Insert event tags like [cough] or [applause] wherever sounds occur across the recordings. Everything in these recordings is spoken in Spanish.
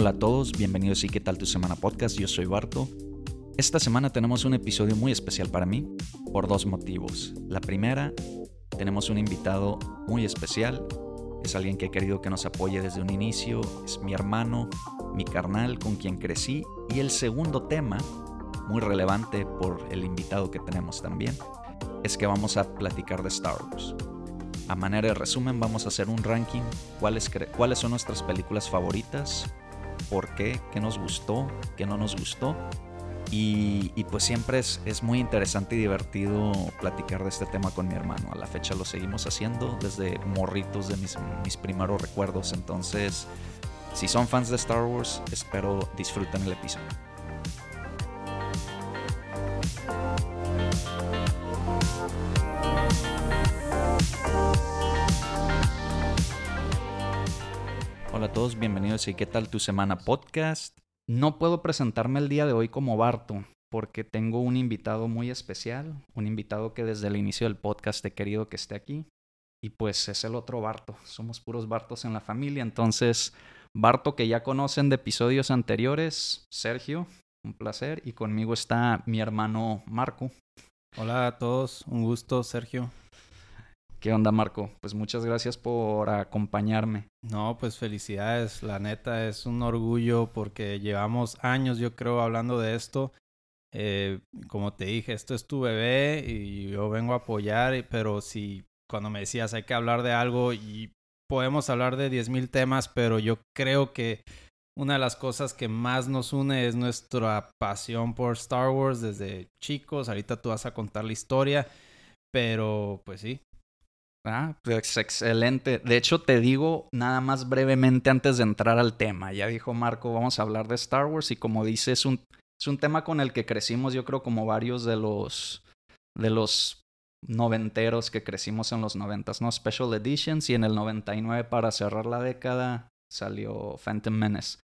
Hola a todos, bienvenidos y qué tal tu semana podcast, yo soy Barto. Esta semana tenemos un episodio muy especial para mí por dos motivos. La primera, tenemos un invitado muy especial, es alguien que he querido que nos apoye desde un inicio, es mi hermano, mi carnal con quien crecí y el segundo tema, muy relevante por el invitado que tenemos también, es que vamos a platicar de Star Wars. A manera de resumen vamos a hacer un ranking, cuáles, cuáles son nuestras películas favoritas, por qué, qué nos gustó, qué no nos gustó. Y, pues siempre es, es, muy interesante y divertido platicar de este tema con mi hermano. A la fecha lo seguimos haciendo desde morritos de mis, mis primeros recuerdos. Entonces, si son fans de Star Wars, espero disfruten el episodio. Hola a todos, bienvenidos y qué tal tu semana podcast. No puedo presentarme el día de hoy como Barto porque tengo un invitado muy especial, un invitado que desde el inicio del podcast he querido que esté aquí y pues es el otro Barto. Somos puros Bartos en la familia, entonces Barto que ya conocen de episodios anteriores, Sergio, un placer y conmigo está mi hermano Marco. Hola a todos, un gusto Sergio. ¿Qué onda, Marco? Pues muchas gracias por acompañarme. No, pues felicidades. La neta es un orgullo porque llevamos años, yo creo, hablando de esto. Eh, como te dije, esto es tu bebé y yo vengo a apoyar, pero si cuando me decías hay que hablar de algo y podemos hablar de 10.000 temas, pero yo creo que una de las cosas que más nos une es nuestra pasión por Star Wars desde chicos. Ahorita tú vas a contar la historia, pero pues sí, Ah, pues excelente. De hecho, te digo nada más brevemente antes de entrar al tema. Ya dijo Marco, vamos a hablar de Star Wars y como dice, es un, es un tema con el que crecimos, yo creo, como varios de los, de los noventeros que crecimos en los noventas, ¿no? Special Editions y en el 99 para cerrar la década salió Phantom Menace.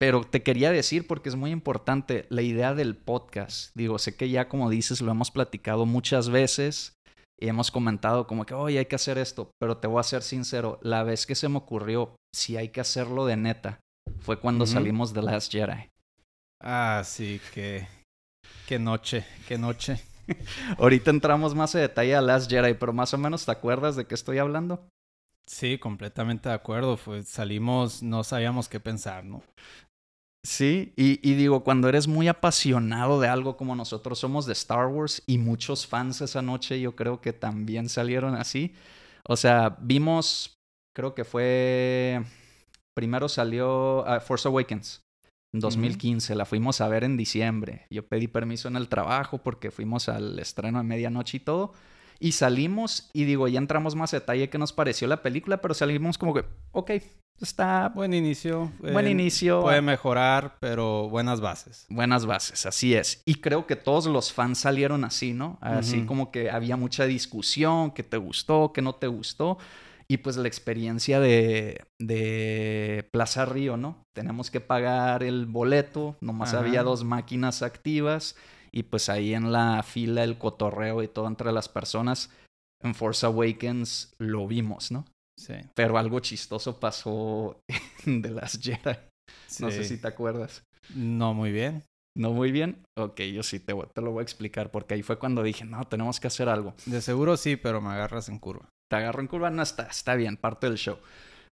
Pero te quería decir, porque es muy importante, la idea del podcast. Digo, sé que ya como dices, lo hemos platicado muchas veces y hemos comentado como que, oye, hay que hacer esto, pero te voy a ser sincero, la vez que se me ocurrió, si hay que hacerlo de neta, fue cuando salimos de Last Jedi. Ah, sí, qué, qué noche, qué noche. [laughs] Ahorita entramos más en detalle a Last Jedi, pero más o menos te acuerdas de qué estoy hablando. Sí, completamente de acuerdo. Fue, salimos, no sabíamos qué pensar, ¿no? Sí, y, y, digo, cuando eres muy apasionado de algo como nosotros somos de Star Wars y muchos fans esa noche yo creo que también salieron así. O sea, vimos, creo que fue, primero salió uh, Force Awakens. En 2015, la fuimos a ver en diciembre. Yo pedí permiso en el trabajo porque fuimos al estreno de medianoche y todo. Y salimos y digo, ya entramos más detalle que nos pareció la película, pero salimos como que, ok, está... Buen inicio. Buen eh, inicio. Puede mejorar, pero buenas bases. Buenas bases, así es. Y creo que todos los fans salieron así, ¿no? Así como que había mucha discusión, que te gustó, que no te gustó. Y pues la experiencia de, de Plaza Río, ¿no? Tenemos que pagar el boleto, nomás había dos máquinas activas y pues ahí en la fila el cotorreo y todo entre las personas en Force Awakens lo vimos, ¿no? Sí. Pero algo chistoso pasó [laughs] de las Jedi. No sé si te acuerdas. No muy bien. ¿No muy bien? Ok, yo sí te, te, lo voy a explicar porque ahí fue cuando dije, no, tenemos que hacer algo. De seguro sí, pero me agarras en curva. Te agarro en curva, no está, está bien, parte del show.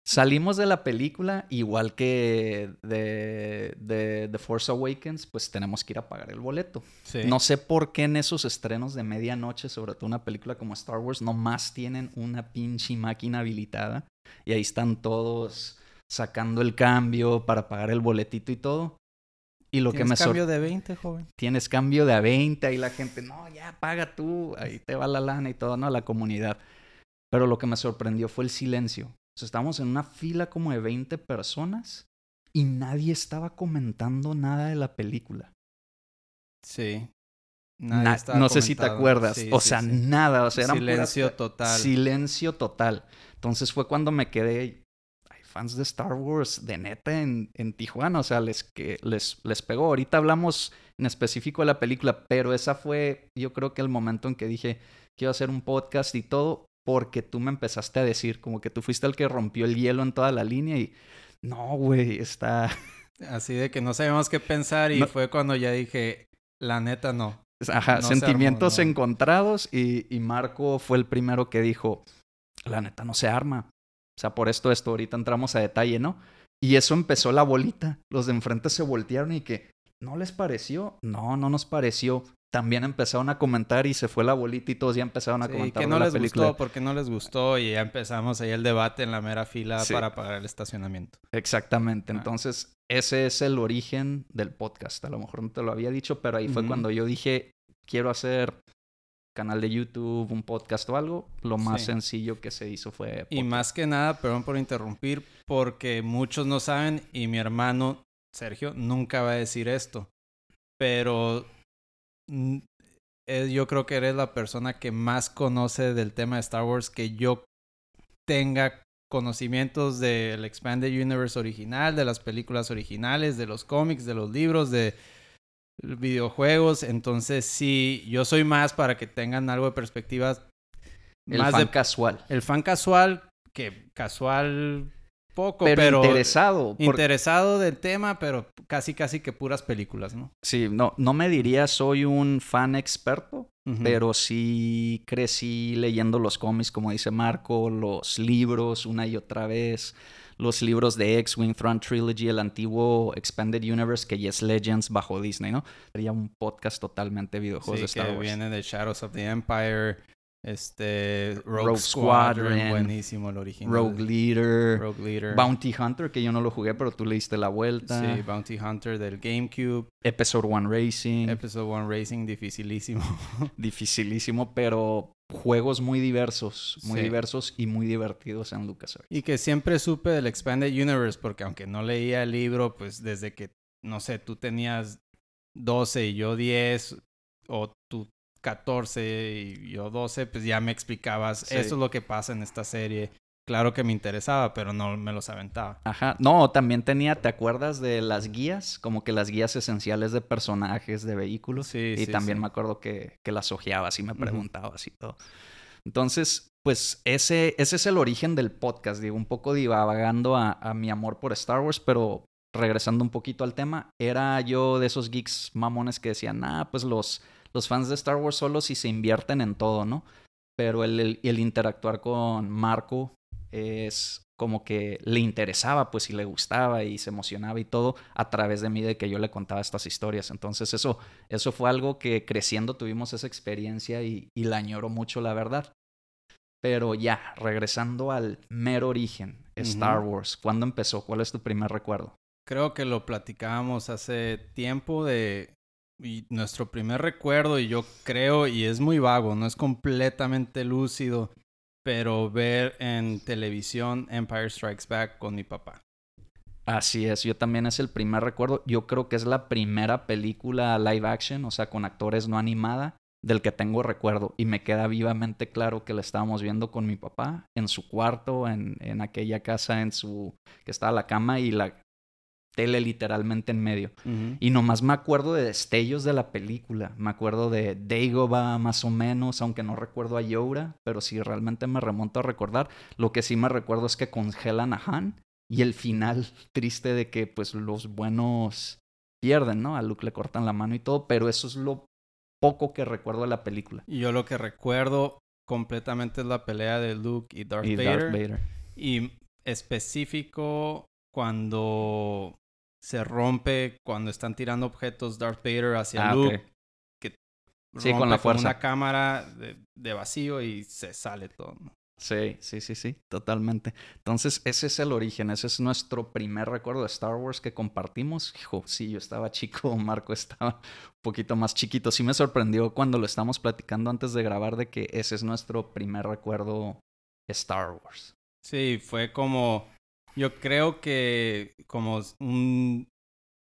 Salimos de la película, igual que de, de The Force Awakens, pues tenemos que ir a pagar el boleto. No sé por qué en esos estrenos de medianoche, sobre todo una película como Star Wars, nomás tienen una pinche máquina habilitada y ahí están todos sacando el cambio para pagar el boletito y todo. Y lo que me cambio de 20, joven? Tienes cambio de 20, ahí la gente, no, ya paga tú, ahí te va la lana y todo, ¿no? La comunidad. Pero lo que me sorprendió fue el silencio estábamos en una fila como de 20 personas y nadie estaba comentando nada de la película. Sí. no sé si te acuerdas. o sea, nada. O sea, silencio total. Silencio total. Entonces fue cuando me quedé. Hay fans de Star Wars de neta en, en Tijuana. O sea, les, que, les, les pegó. Ahorita hablamos en específico de la película, pero esa fue, yo creo que el momento en que dije, quiero hacer un podcast y todo porque tú me empezaste a decir, como que tú fuiste el que rompió el hielo en toda la línea y no, güey, está, [laughs] Así de que no sabíamos qué pensar y No- fue cuando ya dije, la neta no. Ajá, No se sentimientos armó, no. encontrados y, y Marco fue el primero que dijo, la neta no se arma. O sea, por esto, esto, ahorita entramos a detalle, ¿no? Y eso empezó la bolita. Los de enfrente se voltearon y que, ¿no les pareció? No, no nos pareció. También empezaron a comentar y se fue la bolita y todos ya empezaron a Sí, comentar que no la les película. gustó, porque no les gustó y ya empezamos ahí el debate en la mera fila Sí. para pagar el estacionamiento. Exactamente. Ah. Entonces, ese es el origen del podcast. A lo mejor no te lo había dicho, pero ahí fue cuando yo dije, quiero hacer canal de YouTube, un podcast o algo. Lo más Sí. sencillo que se hizo fue... Y más que nada, perdón por interrumpir, porque muchos no saben y mi hermano Sergio nunca va a decir esto, pero yo creo que eres la persona que más conoce del tema de Star Wars que yo tenga conocimientos del Expanded Universe original, de las películas originales, de los cómics, de los libros, de videojuegos. Entonces, sí, yo soy más para que tengan algo de perspectiva. El más fan de casual. el fan casual, que casual poco, Pero, pero, interesado. interesado del tema, pero casi casi que puras películas, ¿no? Sí, no, no me diría soy un fan experto, pero sí crecí leyendo los cómics, como dice Marco, los libros una y otra vez, los libros de X-Wing, Throne Trilogy, el antiguo Expanded Universe que ya es Legends bajo Disney, ¿no? Sería un podcast totalmente de videojuegos Sí, de Star que Wars. viene de Shadows of the Empire, este Rogue, Rogue Squadron, Squadron, buenísimo el original. Rogue Leader, Rogue Leader. Bounty Hunter, que yo no lo jugué, pero tú le diste la vuelta. Sí, Bounty Hunter del GameCube. Episode One Racing. Episode 1 Racing, dificilísimo. [laughs] dificilísimo, pero juegos muy diversos, muy Sí. diversos y muy divertidos en LucasArts. Y que siempre supe del Expanded Universe, porque aunque no leía el libro, pues desde que, no sé, tú tenías 12 y yo 10, o tú 14 y yo 12, pues ya me explicabas, Sí. eso es lo que pasa en esta serie. Claro que me interesaba, pero no me los aventaba. Ajá, no, también tenía, ¿te acuerdas de las guías? Como que las guías esenciales de personajes, de vehículos. Sí, y sí, también me acuerdo que, que las ojeabas y me preguntabas y todo. Entonces, pues ese, ese es el origen del podcast, digo, un poco divagando a, a mi amor por Star Wars, pero regresando un poquito al tema, era yo de esos geeks mamones que decían, ah, pues los, los fans de Star Wars solo si se invierten en todo, ¿no? Pero el, el, el interactuar con Marco es como que le interesaba, pues, y le gustaba y se emocionaba y todo a través de mí de que yo le contaba estas historias. Entonces eso, eso fue algo que creciendo tuvimos esa experiencia y, y la añoro mucho, la verdad. Pero ya, regresando al mero origen, Star. Wars, ¿cuándo empezó? ¿Cuál es tu primer recuerdo? Creo que lo platicábamos hace tiempo de y nuestro primer recuerdo y yo creo y es muy vago, no es completamente lúcido, pero ver en televisión Empire Strikes Back con mi papá. Así es, yo también es el primer recuerdo. Yo creo que es la primera película live action, o sea, con actores no animada, del que tengo recuerdo. Y me queda vivamente claro que la estábamos viendo con mi papá en su cuarto, en, en aquella casa, en su. que estaba la cama y la tele literalmente en medio. Y nomás me acuerdo de destellos de la película. Me acuerdo de Dagobah más o menos, aunque no recuerdo a Yoda, pero si realmente me remonto a recordar, lo que sí me recuerdo es que congelan a Han y el final [laughs] triste de que pues los buenos pierden, ¿no? A Luke le cortan la mano y todo, pero eso es lo poco que recuerdo de la película. Y yo lo que recuerdo completamente es la pelea de Luke y Darth, y Vader. Darth Vader. Y específico cuando se rompe, cuando están tirando objetos Darth Vader hacia Ah, Luke. Que Sí, con rompe la fuerza. una cámara de, de vacío y se sale todo. Sí, sí, sí, sí, totalmente. Entonces, ese es el origen, ese es nuestro primer recuerdo de Star Wars que compartimos. Hijo, sí, yo estaba chico, [laughs] Marco estaba un poquito más chiquito. Sí me sorprendió cuando lo estamos platicando antes de grabar de que ese es nuestro primer recuerdo Star Wars. Sí, fue como, yo creo que como un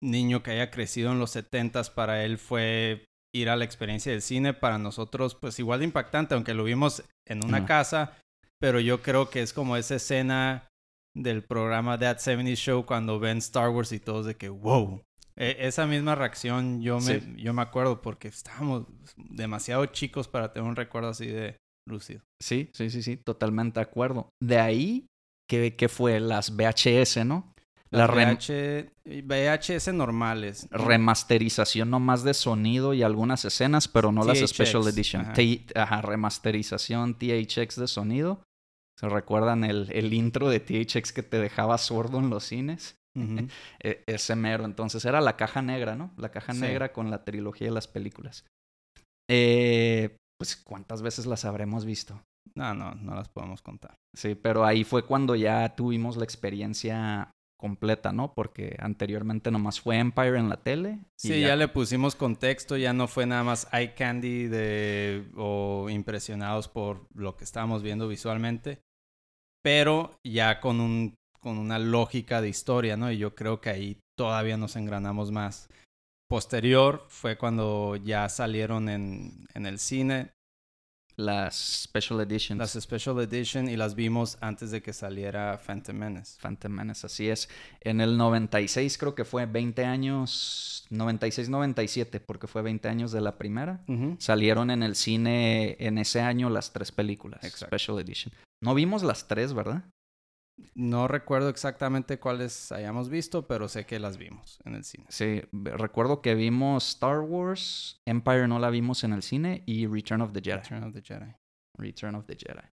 niño que haya crecido en los setentas, para él fue ir a la experiencia del cine, para nosotros pues igual de impactante, aunque lo vimos en una casa, pero yo creo que es como esa escena del programa That 70 Show cuando ven Star Wars y todos de que wow. E- esa misma reacción yo me, Sí. yo me acuerdo porque estábamos demasiado chicos para tener un recuerdo así de lúcido. Sí, sí, sí, sí, totalmente de acuerdo. De ahí, que, que fue las VHS, ¿no? Las VH VHS normales. ¿no? remasterización nomás de sonido y algunas escenas, pero no las Special Edition. ajá. Remasterización THX de sonido. ¿Se recuerdan el, el intro de THX que te dejaba sordo en los cines? [laughs] E- ese mero. Entonces era la caja negra, ¿no? La caja Sí. negra con la trilogía de las películas. Eh, pues, ¿cuántas veces las habremos visto? No, no, no las podemos contar. Sí, pero ahí fue cuando ya tuvimos la experiencia completa, ¿no? Porque anteriormente nomás fue Empire en la tele. y Sí, ya... le pusimos contexto, ya no fue nada más eye candy de o impresionados por lo que estábamos viendo visualmente, pero ya con un con una lógica de historia, ¿no? Y yo creo que ahí todavía nos engranamos más. Posterior fue cuando ya salieron en, en el cine Las Special Editions. las Special Edition y las vimos antes de que saliera Phantom Menace. Phantom Menace, así es. En el 96 creo que fue 20 años, 96-97, porque fue 20 años de la primera. Salieron en el cine en ese año las tres películas, Exacto. Special Edition. No vimos las tres, ¿verdad? No recuerdo exactamente cuáles hayamos visto, pero sé que las vimos en el cine. Sí, recuerdo que vimos Star Wars, Empire no la vimos en el cine y Return of the Jedi. Return of the Jedi. Return of the Jedi.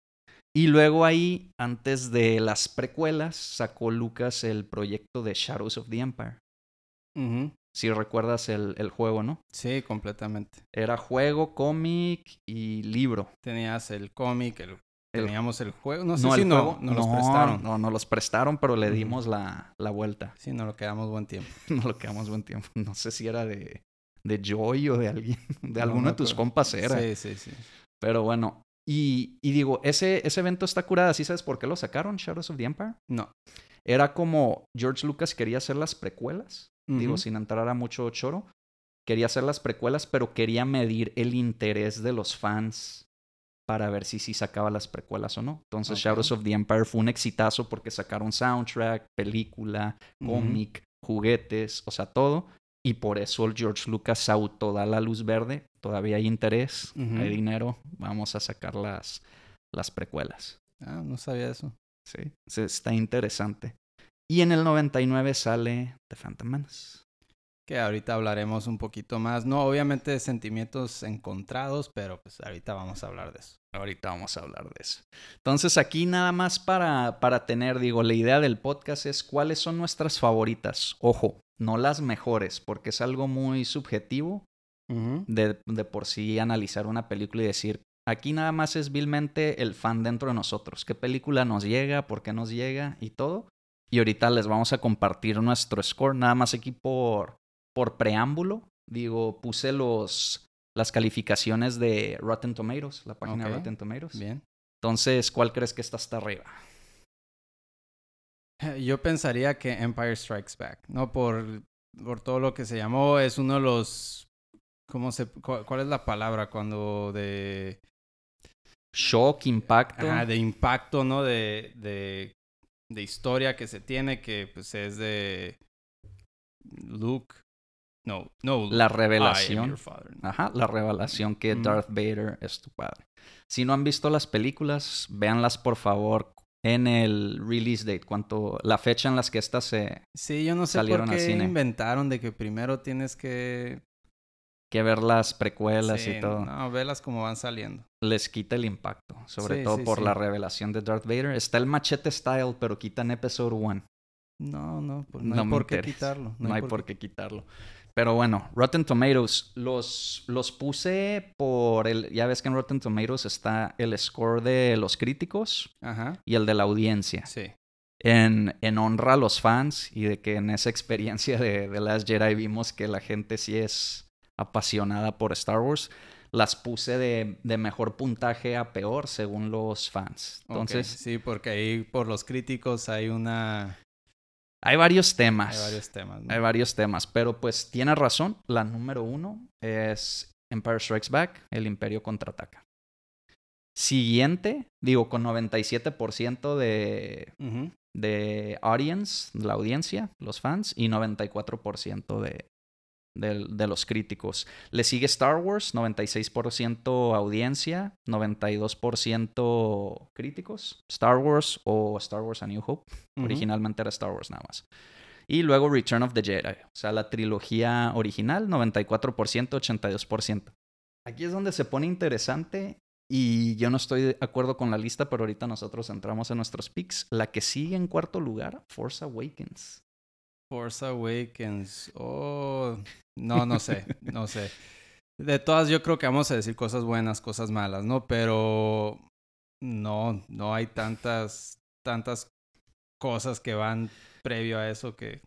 Y luego ahí, antes de las precuelas, sacó Lucas el proyecto de Shadows of the Empire. Ujú. Si recuerdas el, el juego, ¿no? Sí, completamente. Era juego, cómic y libro. Tenías el cómic, El- teníamos el juego. No sé No, si el no, juego- nos los no, prestaron. No, no los prestaron, pero le dimos la, la vuelta. Sí, nos lo quedamos buen tiempo. [laughs] No lo quedamos buen tiempo. No sé si era de, de Joy o de alguien, [laughs] de No alguno de tus compas era. Sí, sí, sí. Pero bueno. Y, y digo, ese, ese evento está curado. ¿Sí sabes por qué lo sacaron, Shadows of the Empire? No. Era como George Lucas quería hacer las precuelas. Digo, Ujú. sin entrar a mucho choro. Quería hacer las precuelas, pero quería medir el interés de los fans para ver si sí sacaba las precuelas o no. Entonces. Shadows of the Empire fue un exitazo porque sacaron soundtrack, película, cómic, juguetes, o sea, todo. Y por eso el George Lucas auto da la luz verde. Todavía hay interés, hay dinero. Vamos a sacar las, las precuelas. Ah, no sabía eso. Sí, sí, está interesante. Y en el 99 sale The Phantom Menace. Que ahorita hablaremos un poquito más. No, obviamente de sentimientos encontrados, pero pues ahorita vamos a hablar de eso. Ahorita vamos a hablar de eso. Entonces aquí nada más para, para tener, digo, la idea del podcast es cuáles son nuestras favoritas. Ojo, no las mejores, porque es algo muy subjetivo de, de por sí analizar una película y decir, aquí nada más es vilmente el fan dentro de nosotros. ¿Qué película nos llega? ¿Por qué nos llega? Y todo. Y ahorita les vamos a compartir nuestro score, nada más aquí por, por preámbulo. Digo, puse los, las calificaciones de Rotten Tomatoes, la página de. Rotten Tomatoes. Bien. Entonces, ¿cuál crees que está hasta arriba? Yo pensaría que Empire Strikes Back, ¿no? Por, por todo lo que se llamó, es uno de los... ¿Cómo se...? cu- ¿Cuál es la palabra cuando de... Shock, impacto. Ajá, de impacto, ¿no? De, de, de historia que se tiene, que pues es de Luke. No, no. la revelación. Ajá, la revelación que Ujú. Darth Vader es tu padre. Si no han visto las películas, véanlas por favor en el release date, cuánto, la fecha en las que estas se, Sí, yo no sé Salieron por qué inventaron de que primero tienes que... que ver las precuelas Sí, y todo. No, velas como van saliendo. Les quita el impacto, sobre Sí, todo sí, por la revelación de Darth Vader. Está el machete style, pero quitan episodio 1. No, no, pues no, No hay por qué quitarlo. No, hay por qué quitarlo. Pero bueno, Rotten Tomatoes, los, los puse por el. Ya ves que en Rotten Tomatoes está el score de los críticos Ajá, y el de la audiencia. sí. En, en honra a los fans y de que en esa experiencia de, de Last Jedi vimos que la gente sí es apasionada por Star Wars. Las puse de, de mejor puntaje a peor según los fans. Entonces, Sí, porque ahí por los críticos hay una... hay varios temas. Hay varios temas, ¿no? Hay varios temas, pero pues tiene razón. La número uno es Empire Strikes Back, el Imperio contraataca. Siguiente, digo, con 97% de, Ujú. de audience, la audiencia, los fans, y 94% de, de, de los críticos. Le sigue Star Wars, 96% audiencia, 92% críticos. Star Wars o Star Wars A New Hope. Originalmente era Star Wars nada más. Y luego Return of the Jedi, o sea, la trilogía original, 94%, 82%. Aquí es donde se pone interesante y yo no estoy de acuerdo con la lista, pero ahorita nosotros entramos en nuestros picks. La que sigue en cuarto lugar, Force Awakens. Force Awakens. Oh, no, no sé, no sé. De todas, yo creo que vamos a decir cosas buenas, cosas malas, ¿no? Pero no, no hay tantas, tantas cosas que van previo a eso que...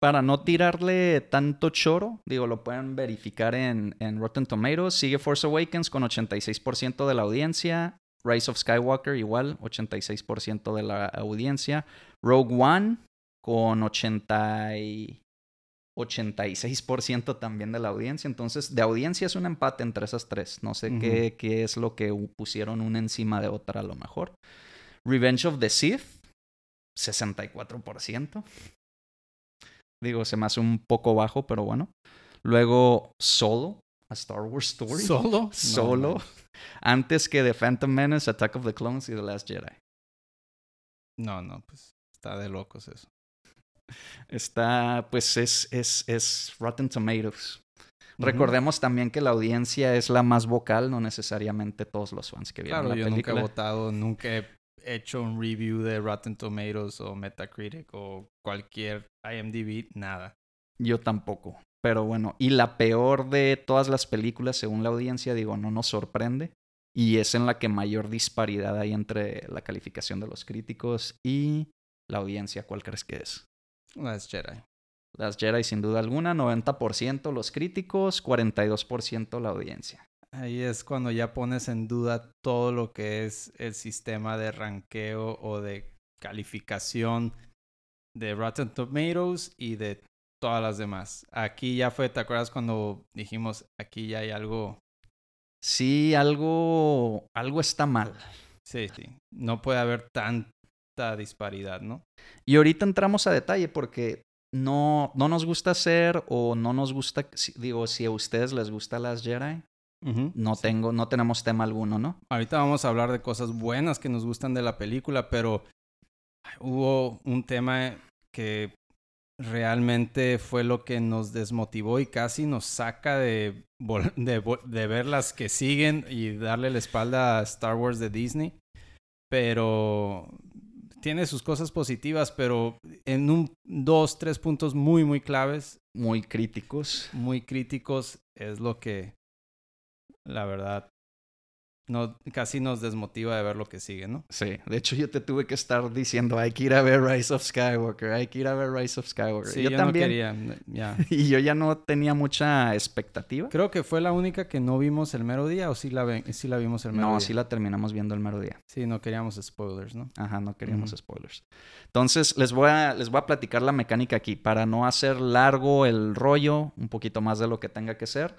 Para no tirarle tanto choro, digo, lo pueden verificar en, en Rotten Tomatoes. Sigue Force Awakens con 86% de la audiencia. Rise of Skywalker igual, 86% de la audiencia. Rogue One con 80 y 86% también de la audiencia. Entonces, de audiencia es un empate entre esas tres. No sé qué, qué, es lo que pusieron una encima de otra a lo mejor. Revenge of the Sith, 64%. Digo, se me hace un poco bajo, pero bueno. Luego, Solo, a Star Wars Story. ¿Solo? [laughs] Solo. antes que The Phantom Menace, Attack of the Clones y The Last Jedi. No, no, pues está de locos eso. Está, pues es, es, es Rotten Tomatoes. Recordemos también que la audiencia es la más vocal, no necesariamente todos los fans que vieron claro, la yo película. nunca he votado, nunca he hecho un review de Rotten Tomatoes o Metacritic o cualquier IMDb, nada. Yo tampoco. Pero bueno, y la peor de todas las películas, según la audiencia, digo, no nos sorprende. Y es en la que mayor disparidad hay entre la calificación de los críticos y la audiencia. ¿Cuál crees que es? Last Jedi. Las Jedi sin duda alguna, 90% los críticos, 42% la audiencia. Ahí es cuando ya pones en duda todo lo que es el sistema de ranqueo o de calificación de Rotten Tomatoes y de todas las demás. Aquí ya fue, ¿te acuerdas cuando dijimos aquí ya hay algo? Sí, algo, algo está mal. Sí, sí. No puede haber tanta disparidad, ¿no? Y ahorita entramos a detalle porque no, no nos gusta hacer o no nos gusta, digo, si a ustedes les gusta las Jedi, no tengo, no tenemos tema alguno, ¿no? Ahorita vamos a hablar de cosas buenas que nos gustan de la película, pero hubo un tema que realmente fue lo que nos desmotivó y casi nos saca de, de, de, ver las que siguen y darle la espalda a Star Wars de Disney. Pero tiene sus cosas positivas, pero en un dos, tres puntos muy, muy claves. Muy críticos. Muy críticos es lo que, la verdad, no, casi nos desmotiva de ver lo que sigue, ¿no? Sí, de hecho yo te tuve que estar diciendo, hay que ir a ver Rise of Skywalker, hay que ir a ver Rise of Skywalker. Sí, yo, también. No quería, ya. [laughs] y yo ya no tenía mucha expectativa. Creo que fue la única que no vimos el mero día, o sí la, sí la vimos el mero no, día. No, sí la terminamos viendo el mero día. Sí, no queríamos spoilers, ¿no? Ajá, no queríamos uh -huh. spoilers. Entonces, les voy, a, les voy a platicar la mecánica aquí, para no hacer largo el rollo, un poquito más de lo que tenga que ser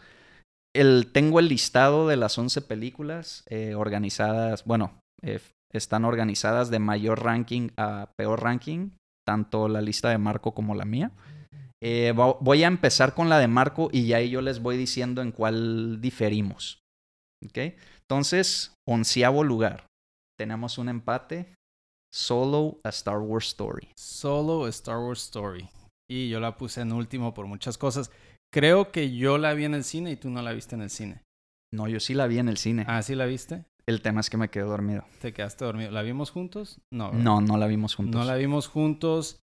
tengo el listado de las 11 películas eh, organizadas, bueno, eh, están organizadas de mayor ranking a peor ranking, tanto la lista de Marco como la mía. Eh, voy a empezar con la de Marco y ahí yo les voy diciendo en cuál diferimos. ¿Ok? Entonces, onceavo lugar. Tenemos un empate. Solo a Star Wars Story. Solo a Star Wars Story. Y yo la puse en último por muchas cosas. Creo que yo la vi en el cine y tú no la viste en el cine. No, yo sí la vi en el cine. Ah, ¿sí la viste? El tema es que me quedé dormido. ¿Te quedaste dormido? ¿La vimos juntos? No. ¿verdad? No, no la vimos juntos. No la vimos juntos.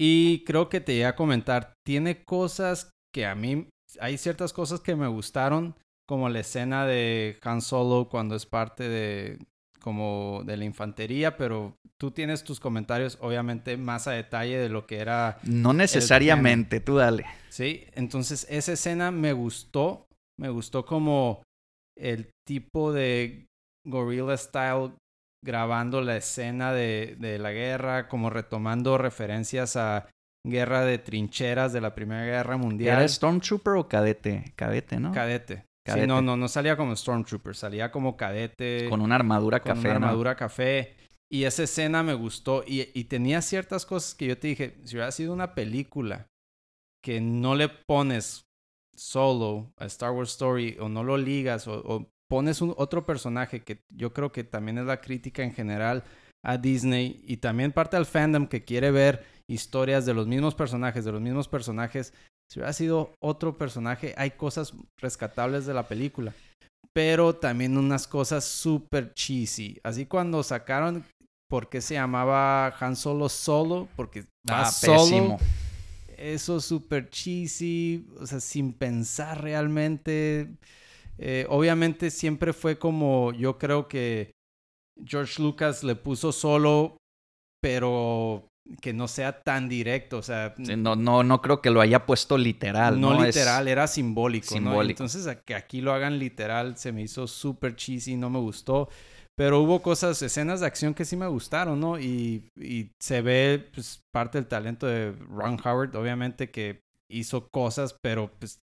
Y creo que te iba a comentar, tiene cosas que a mí, hay ciertas cosas que me gustaron, como la escena de Han Solo cuando es parte de, como de la infantería, pero tú tienes tus comentarios obviamente más a detalle de lo que era. No necesariamente, tú dale. Sí, entonces esa escena me gustó, me gustó como el tipo de gorilla style grabando la escena de, de la guerra, como retomando referencias a guerra de trincheras de la Primera Guerra Mundial. ¿Era Stormtrooper o cadete? Cadete, ¿no? Cadete. Cadete. Sí, no, no, no salía como Stormtrooper, salía como cadete. Con una armadura con café. Una ¿no? armadura café. Y esa escena me gustó. Y, y, tenía ciertas cosas que yo te dije, si hubiera sido una película que no le pones solo a Star Wars Story o no lo ligas o, o pones un, otro personaje que yo creo que también es la crítica en general a Disney y también parte del fandom que quiere ver historias de los mismos personajes, de los mismos personajes. Si hubiera sido otro personaje, hay cosas rescatables de la película. Pero también unas cosas súper cheesy. Así cuando sacaron por qué se llamaba Han Solo Solo, porque Ah, solo. pésimo. Eso súper cheesy, o sea, sin pensar realmente. Eh, obviamente siempre fue como, yo creo que George Lucas le puso solo, pero que no sea tan directo, o sea, Sí, no, no, no creo que lo haya puesto literal. no, No, Es- literal, era simbólico, ¿no? simbólico. Entonces, que aquí lo hagan literal se me hizo súper cheesy, no me gustó. Pero hubo cosas, escenas de acción que sí me gustaron, ¿no? Y, y se ve pues, parte del talento de Ron Howard, obviamente que hizo cosas, pero pues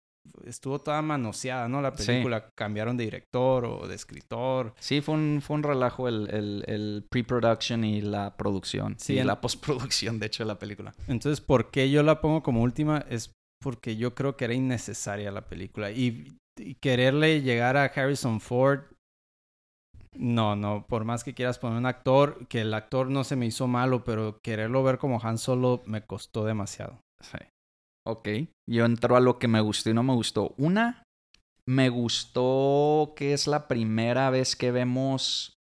estuvo toda manoseada, ¿no? La Sí. película cambiaron de director o de escritor. Sí, fue un, fue un relajo el, el, el pre-production y la producción. Sí, y en- la postproducción, de hecho, de la película. Entonces, ¿por qué yo la pongo como última? Es porque yo creo que era innecesaria la película. Y, y quererle llegar a Harrison Ford, no, no. Por más que quieras poner un actor, que el actor no se me hizo malo, pero quererlo ver como Han Solo me costó demasiado. Sí. Ok. Yo entro a lo que me gustó y no me gustó. Una, me gustó que es la primera vez que vemos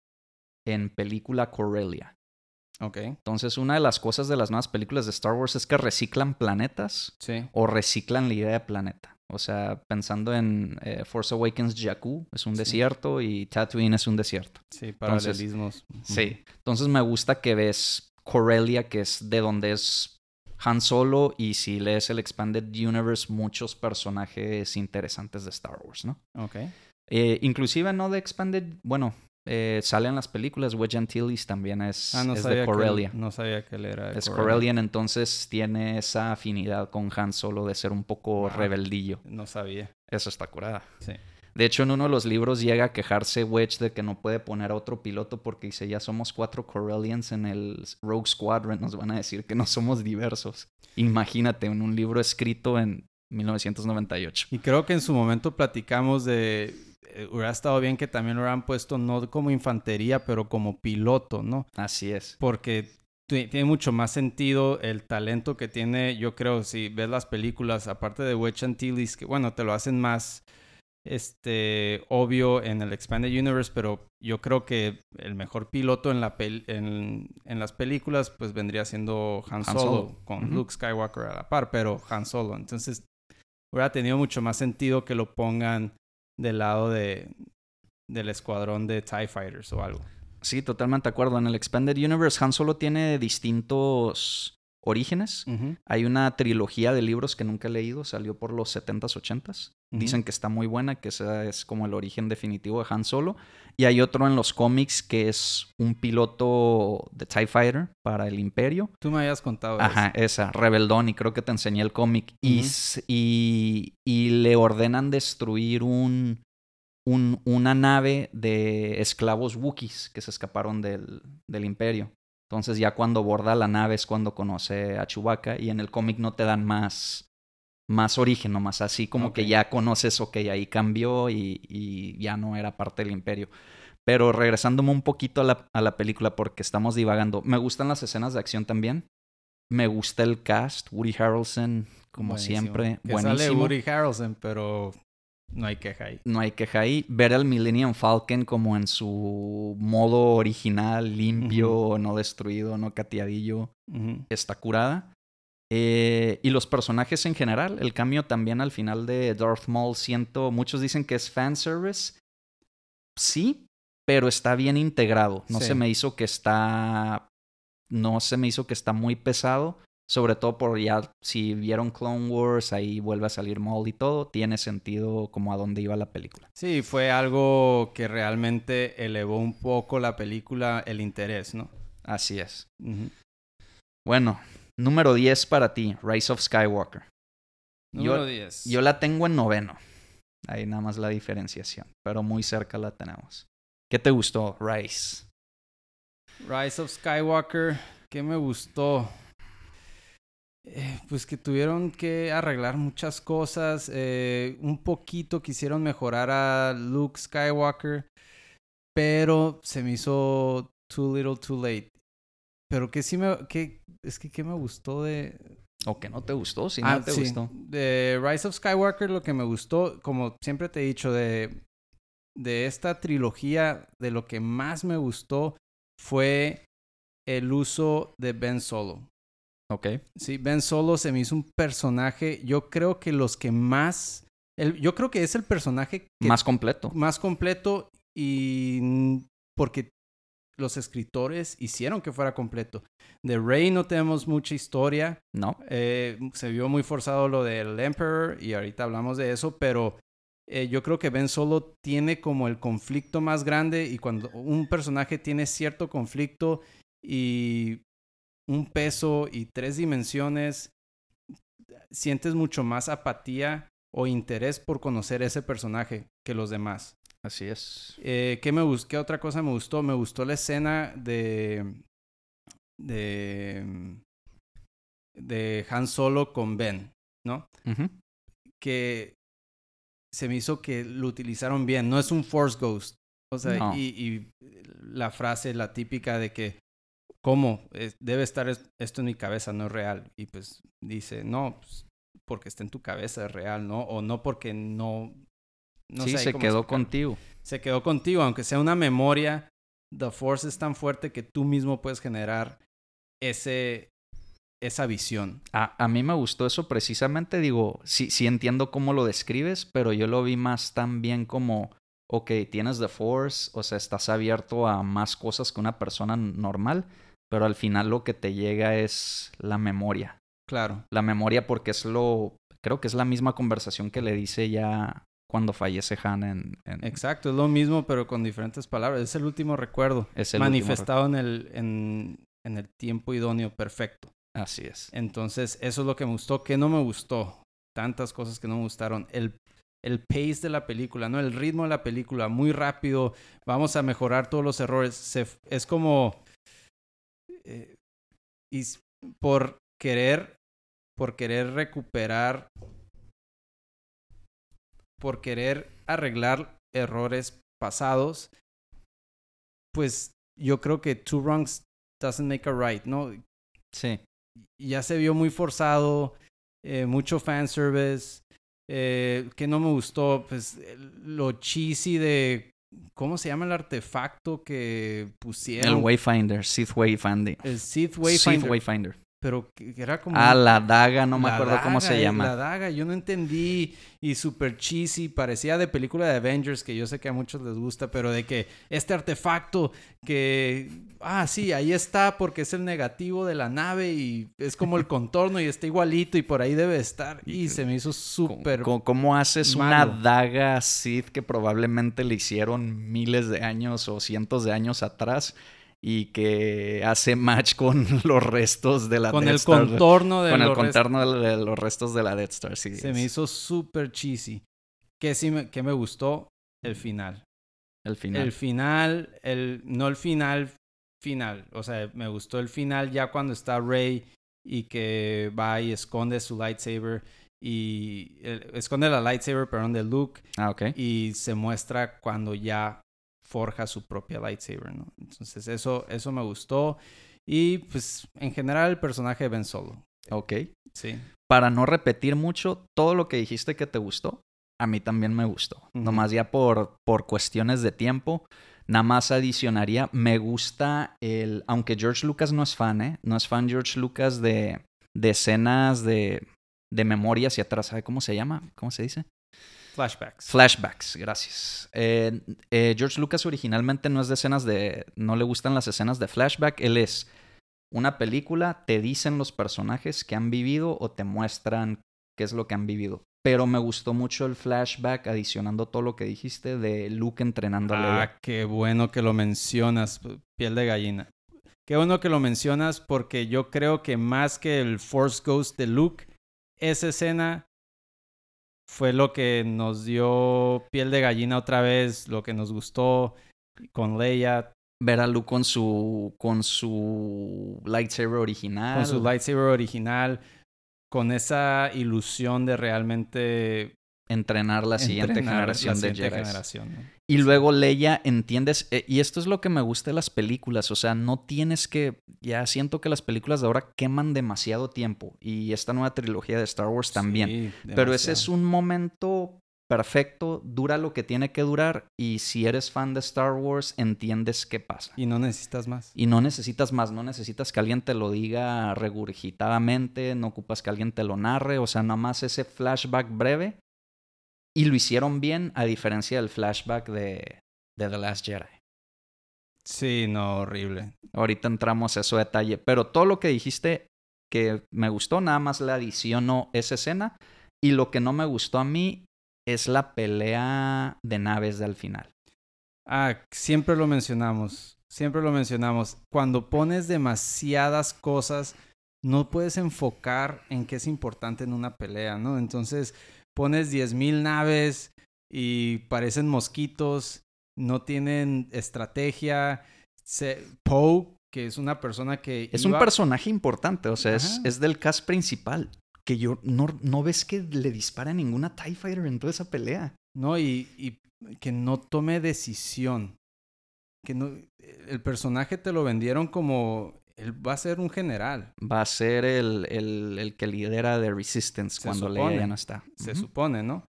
en película Corellia. Ok. Entonces, una de las cosas de las nuevas películas de Star Wars es que reciclan planetas Sí. o reciclan la idea de planeta. O sea, pensando en eh, Force Awakens, Jakku es un Sí. desierto y Tatooine es un desierto. Sí, Entonces, paralelismos. Sí. Entonces me gusta que ves Corellia, que es de donde es Han Solo, y si lees el Expanded Universe, muchos personajes interesantes de Star Wars, ¿no? Ok. Eh, inclusive no de Expanded, bueno, eh, salen las películas, Wedge Antilles también es, Ah, no es de que Corellia. no sabía que él era de Es Corellia. Corellian, entonces tiene esa afinidad con Han Solo de ser un poco Ah. rebeldillo. No sabía. Eso está curada. Sí. De hecho, en uno de los libros llega a quejarse Wedge de que no puede poner a otro piloto porque dice, ya somos cuatro Corellians en el Rogue Squadron, nos van a decir que no somos diversos. Imagínate, en un libro escrito en 1998. Y creo que en su momento platicamos de... eh, hubiera estado bien que también lo hubieran puesto no como infantería, pero como piloto, ¿no? Así es. Porque ti- tiene mucho más sentido el talento que tiene, yo creo, si ves las películas, aparte de Wedge Antilles, que bueno, te lo hacen más este obvio en el Expanded Universe, pero yo creo que el mejor piloto en, la pel- en, en las películas pues vendría siendo Han Solo, Solo. con. Luke Skywalker a la par, pero Han Solo. Entonces hubiera tenido mucho más sentido que lo pongan del lado de del escuadrón de TIE Fighters o algo. Sí, totalmente de acuerdo. En el Expanded Universe, Han Solo tiene distintos orígenes. Hay una trilogía de libros que nunca he leído, salió por los 70s, 80s. Ujú. Dicen que está muy buena, que ese es como el origen definitivo de Han Solo. Y hay otro en los cómics que es un piloto de TIE Fighter para el Imperio. Tú me habías contado Ajá, esa, Rebeldón, y creo que te enseñé el cómic. y, le ordenan destruir un, un- una nave de esclavos Wookiees que se escaparon del, del Imperio. Entonces ya cuando borda la nave es cuando conoce a Chewbacca y en el cómic no te dan más, más origen, nomás así como que ya conoces, ok, ahí cambió y, y ya no era parte del Imperio. Pero regresándome un poquito a la, a la película porque estamos divagando, me gustan las escenas de acción también. Me gusta el cast, Woody Harrelson, como Buenísimo. siempre, Que buenísimo. sale Woody Harrelson, pero no hay queja ahí. No hay queja ahí. Ver al Millennium Falcon como en su modo original, limpio, no destruido, no cateadillo, está curada. Eh, y los personajes en general, el cambio también al final de Darth Maul, siento, muchos dicen que es fanservice. Sí, pero está bien integrado. No Sí. se me hizo que está. No se me hizo que está muy pesado. Sobre todo por ya, si vieron Clone Wars, ahí vuelve a salir Maul y todo. Tiene sentido como a dónde iba la película. Sí, fue algo que realmente elevó un poco la película, el interés, ¿no? Así es. Bueno, número 10 para ti, Rise of Skywalker. Yo- Número 10. Yo la tengo en noveno. Ahí nada más la diferenciación. Pero muy cerca la tenemos. ¿Qué te gustó, Rise? Rise of Skywalker, ¿qué me gustó? Eh, pues que tuvieron que arreglar muchas cosas. eh, un poquito quisieron mejorar a Luke Skywalker, pero se me hizo too little, too late. pero que sí me... Que, es que ¿qué me gustó de... ¿O que no te gustó? Si Ah, no te sí. gustó. De Rise of Skywalker lo que me gustó, como siempre te he dicho, de, de esta trilogía, de lo que más me gustó fue el uso de Ben Solo. Ok. Sí, Ben Solo se me hizo un personaje, yo creo que los que más, el, yo creo que es el personaje que Más completo. más completo y porque los escritores hicieron que fuera completo. De Rey no tenemos mucha historia. No. Eh, se vio muy forzado lo del Emperor y ahorita hablamos de eso, pero eh, yo creo que Ben Solo tiene como el conflicto más grande y cuando un personaje tiene cierto conflicto y un peso y tres dimensiones, sientes mucho más apatía o interés por conocer ese personaje que los demás. Así es. Eh, ¿qué, me ¿Qué otra cosa me gustó? Me gustó la escena de. de. de Han Solo con Ben, ¿no? Que se me hizo que lo utilizaron bien. No es un Force Ghost. O sea, No. y, y la frase, la típica de que. ¿Cómo? Es- debe estar es- esto en mi cabeza, no es real. Y pues dice, no, pues, porque está en tu cabeza es real, ¿no? O no porque no. no sí, sé se quedó contigo. se quedó contigo, aunque sea una memoria, The Force es tan fuerte que tú mismo puedes generar ese, esa visión. A, a mí me gustó eso precisamente, digo, sí, sí entiendo cómo lo describes, pero yo lo vi más también como, ok, tienes The Force, o sea, estás abierto a más cosas que una persona normal, pero al final lo que te llega es la memoria. Claro, La memoria porque es lo, creo que es la misma conversación que le dice ya cuando fallece Han en... en- exacto, es lo mismo pero con diferentes palabras. Es el último recuerdo es el último manifestado en el, en, en el tiempo idóneo perfecto. Así es. Entonces, eso es lo que me gustó. que no me gustó? Tantas cosas que no me gustaron. El, el pace de la película, ¿no? El ritmo de la película, muy rápido. Vamos a mejorar todos los errores. Se, es como... eh, y por querer, por querer recuperar, por querer arreglar errores pasados, pues yo creo que two wrongs doesn't make a right, ¿no? Sí. ya se vio muy forzado, eh, mucho fanservice, eh, que no me gustó, pues lo cheesy de, ¿cómo se llama el artefacto que pusieron? El Wayfinder, Sith Wayfinder. El Sith Wayfinder. Pero que era como... Ah, la daga, no me acuerdo cómo se eh, llama. La daga, yo no entendí. Y super cheesy, parecía de película de Avengers, que yo sé que a muchos les gusta, pero de que este artefacto que. Ah, sí, ahí está porque es el negativo de la nave y es como el [laughs] contorno y está igualito y por ahí debe estar. Y Y- se me hizo súper. ¿Cómo haces malo. una daga Sith que probablemente le hicieron miles de años o cientos de años atrás y que hace match con [laughs] los restos de la Con Death el Star? contorno de Con el los contorno de, los restos de la Death Star, sí. Se me hizo súper cheesy. Que sí me, que me gustó el final. El final. El final, el, no el final final. O sea, me gustó el final ya cuando está Rey y que va y esconde su lightsaber y eh, esconde la lightsaber, perdón, de Luke Ah, ok. y se muestra cuando ya forja su propia lightsaber, ¿no? Entonces eso, eso me gustó y pues en general el personaje de Ben Solo. Ok. Sí. Para no repetir mucho, todo lo que dijiste que te gustó, a mí también me gustó. Nomás ya por, por cuestiones de tiempo, nada más adicionaría, me gusta el, aunque George Lucas no es fan, ¿eh? No es fan George Lucas de, de escenas de, de memoria hacia atrás, ¿sabe cómo se llama? ¿Cómo se dice? Flashbacks. Flashbacks, gracias. Eh, eh, George Lucas originalmente no es de escenas de. No le gustan las escenas de flashback. Él es una película, te dicen los personajes que han vivido o te muestran qué es lo que han vivido. Pero me gustó mucho el flashback, adicionando todo lo que dijiste de Luke entrenando a Leia. Ah, qué bueno que lo mencionas, piel de gallina. Qué bueno que lo mencionas porque yo creo que más que el Force Ghost de Luke, esa escena fue lo que nos dio piel de gallina otra vez, lo que nos gustó con Leia, Ver a Luke con su. con su lightsaber original. con su lightsaber original, con esa ilusión de realmente entrenar la siguiente entrenar generación la de Jedi. generación, ¿no? Y luego Leia, entiendes, Eh, y esto es lo que me gusta de las películas, o sea, no tienes que, ya siento que las películas de ahora queman demasiado tiempo y esta nueva trilogía de Star Wars también, Sí, pero ese es un momento perfecto, dura lo que tiene que durar y si eres fan de Star Wars entiendes qué pasa. Y no necesitas más. Y no necesitas más, no necesitas que alguien te lo diga regurgitadamente, no ocupas que alguien te lo narre, o sea, nada más ese flashback breve. Y lo hicieron bien, a diferencia del flashback de, de The Last Jedi. Sí, no, horrible. Ahorita entramos a eso detalle, pero todo lo que dijiste que me gustó, nada más le adiciono esa escena. Y lo que no me gustó a mí es la pelea de naves del final. Ah, siempre lo mencionamos. Siempre lo mencionamos. Cuando pones demasiadas cosas, no puedes enfocar en qué es importante en una pelea, ¿no? Entonces, pones 10.000 naves y parecen mosquitos, no tienen estrategia. Se- Poe, que es una persona que... Es un personaje importante, o sea, es, es del cast principal. Que yo no, no ves que le dispara a ninguna TIE Fighter en toda esa pelea. No, y, y que no tome decisión. Que no, el personaje te lo vendieron como él va a ser un general, Va a ser el, el, el que lidera de Resistance Se cuando supone. Leia ya no está. se supone, ¿no?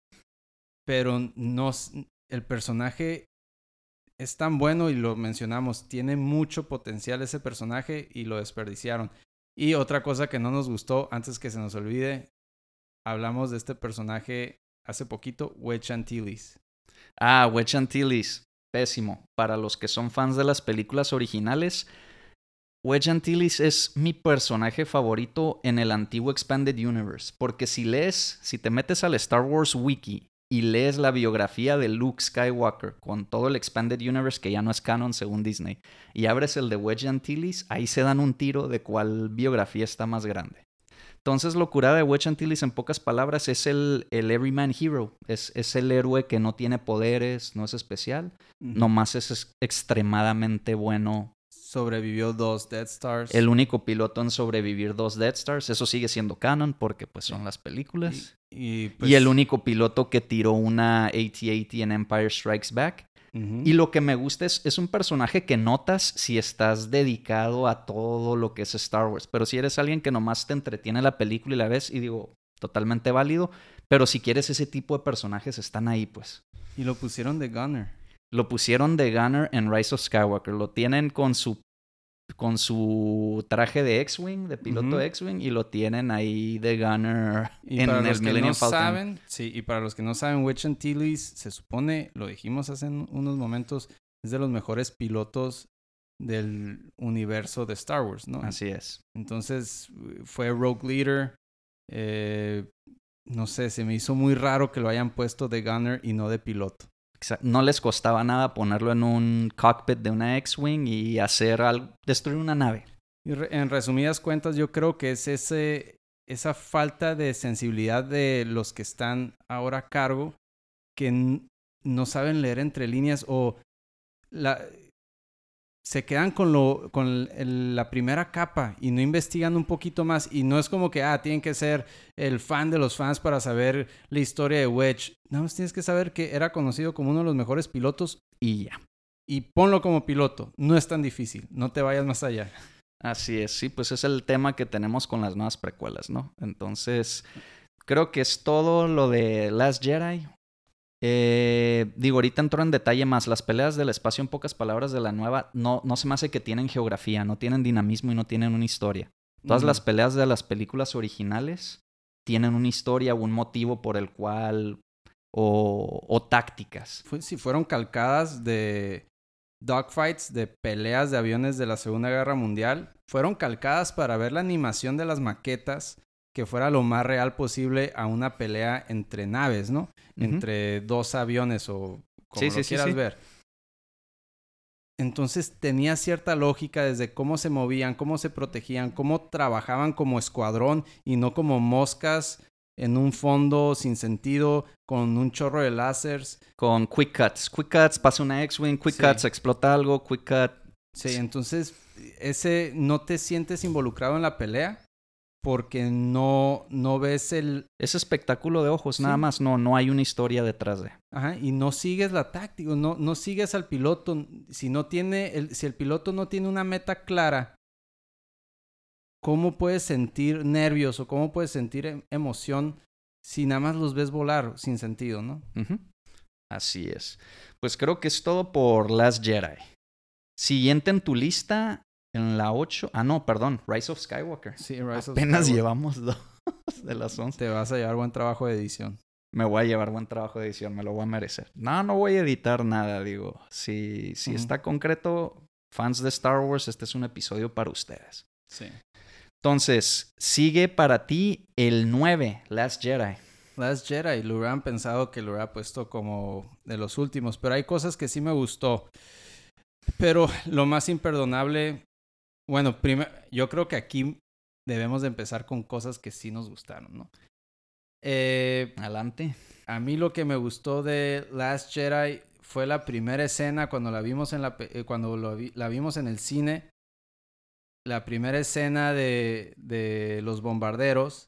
Pero no, s- el personaje es tan bueno y lo mencionamos, tiene mucho potencial ese personaje y lo desperdiciaron. Y otra cosa que no nos gustó, antes que se nos olvide, hablamos de este personaje hace poquito, Wedge Antilles. Ah, Wedge Antilles. Pésimo. Para los que son fans de las películas originales, Wedge Antilles es mi personaje favorito en el antiguo Expanded Universe. Porque si lees, si te metes al Star Wars Wiki y lees la biografía de Luke Skywalker con todo el Expanded Universe que ya no es canon según Disney, y abres el de Wedge Antilles, ahí se dan un tiro de cuál biografía está más grande. Entonces, locura de Wedge Antilles, en pocas palabras, es el, el Everyman Hero. Es, es el héroe que no tiene poderes, no es especial. Nomás es extremadamente bueno. Sobrevivió dos Death Stars. El único piloto en sobrevivir dos Death Stars. Eso sigue siendo canon porque pues son las películas. y, Y, pues, el único piloto que tiró una AT-AT en Empire Strikes Back. Y lo que me gusta es, es un personaje que notas si estás dedicado a todo lo que es Star Wars. Pero si eres alguien que nomás te entretiene la película y la ves y digo, totalmente válido. Pero si quieres ese tipo de personajes, están ahí, pues. Y lo pusieron de Gunner. Lo pusieron de Gunner en Rise of Skywalker. Lo tienen con su con su traje de X-Wing, de piloto X-Wing, y lo tienen ahí de Gunner Y en para el los que Millennium no Falcon. saben, sí, y para los que no saben, Wedge Antilles se supone, lo dijimos hace un- unos momentos, es de los mejores pilotos del universo de Star Wars, ¿no? Así es. Entonces fue Rogue Leader. eh, no sé, se me hizo muy raro que lo hayan puesto de gunner y no de piloto. No les costaba nada ponerlo en un cockpit de una X-Wing y hacer algo, destruir una nave. En resumidas cuentas, yo creo que es ese, esa falta de sensibilidad de los que están ahora a cargo que no saben leer entre líneas o la, se quedan con, lo, con la primera capa y no investigan un poquito más. Y no es como que, ah, tienen que ser el fan de los fans para saber la historia de Wedge. Más tienes que saber que era conocido como uno de los mejores pilotos Y ya. y ponlo como piloto. No es tan difícil, no te vayas más allá. Así es, sí, pues es el tema que tenemos con las nuevas precuelas, ¿no? Entonces, creo que es todo lo de Last Jedi. Eh, digo, ahorita entro en detalle más. Las peleas del espacio, en pocas palabras, de la nueva, no, no se me hace que tienen geografía, no tienen dinamismo y no tienen una historia. Todas las peleas de las películas originales tienen una historia o un motivo por el cual. o, o tácticas. Sí, fueron calcadas de dogfights, de peleas de aviones de la Segunda Guerra Mundial. Fueron calcadas para ver la animación de las maquetas que fuera lo más real posible a una pelea entre naves, ¿no? Entre dos aviones o como Sí, lo sí, quieras sí. ver. Entonces tenía cierta lógica desde cómo se movían, cómo se protegían, cómo trabajaban como escuadrón y no como moscas en un fondo sin sentido con un chorro de láseres. Con quick cuts. Quick cuts, pasa una X-Wing, quick cuts, explota algo, quick cut. Sí, entonces ese no te sientes involucrado en la pelea porque no, no ves el... Es espectáculo de ojos, Sí. nada más. No, no hay una historia detrás de. Ajá, y no sigues la táctica, no, no sigues al piloto. Si no tiene, el, si el piloto no tiene una meta clara, ¿cómo puedes sentir nervios o cómo puedes sentir em- emoción si nada más los ves volar sin sentido, ¿no? Así es. Pues creo que es todo por Last Jedi. Siguiente en tu lista, en la 8. Ah, no, perdón. Rise of Skywalker. Sí, Rise of Apenas Skywalker. llevamos dos [laughs] de las 11. Te vas a llevar buen trabajo de edición. Me voy a llevar buen trabajo de edición, me lo voy a merecer. No, no voy a editar nada, digo. Si, si está concreto, fans de Star Wars, este es un episodio para ustedes. Sí. Entonces, sigue para ti el 9, Last Jedi. Last Jedi, lo hubieran pensado que lo hubiera puesto como de los últimos, pero hay cosas que sí me gustó. Pero lo más imperdonable, bueno, yo creo que aquí debemos de empezar con cosas que sí nos gustaron, ¿no? Eh, Adelante. a mí lo que me gustó de Last Jedi fue la primera escena cuando la vimos en la eh, cuando lo vi- la vimos en el cine. La primera escena de, de los bombarderos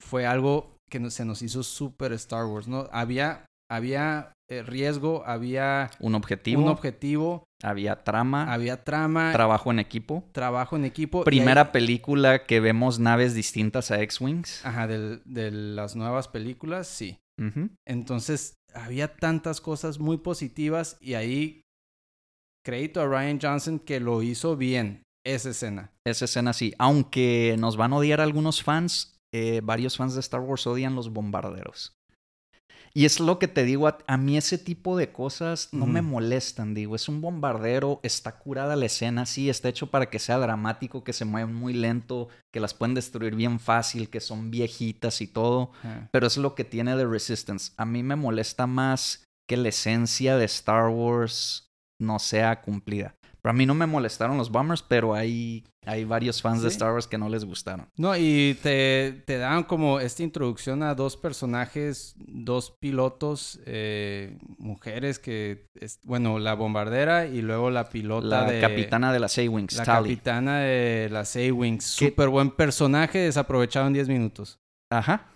fue algo que se nos hizo súper Star Wars, ¿no? Había, había eh, riesgo, había Un objetivo, un objetivo, había trama, había trama, trabajo en equipo. trabajo en equipo. Primera ahí- película que vemos naves distintas a X-Wings. Ajá, del- de las nuevas películas, sí. Entonces, había tantas cosas muy positivas y ahí crédito a Ryan Johnson que lo hizo bien esa escena. Esa escena sí. Aunque nos van a odiar algunos fans, eh, varios fans de Star Wars odian los bombarderos. Y es lo que te digo, a, a mí ese tipo de cosas no me molestan, digo, es un bombardero, está curada la escena, sí, está hecho para que sea dramático, que se mueven muy lento, que las pueden destruir bien fácil, que son viejitas y todo, pero es lo que tiene de Resistance. A mí me molesta más que la esencia de Star Wars no sea cumplida. Pero a mí no me molestaron los bombers, pero hay, hay varios fans de. Star Wars que no les gustaron. No, y te, te dan como esta introducción a dos personajes, dos pilotos, eh, mujeres que, es- bueno, la bombardera y luego la pilota La de... capitana de las A-Wings, La capitana de las A-Wings. ¿Qué- Súper buen personaje, desaprovechado en 10 minutos. Ajá.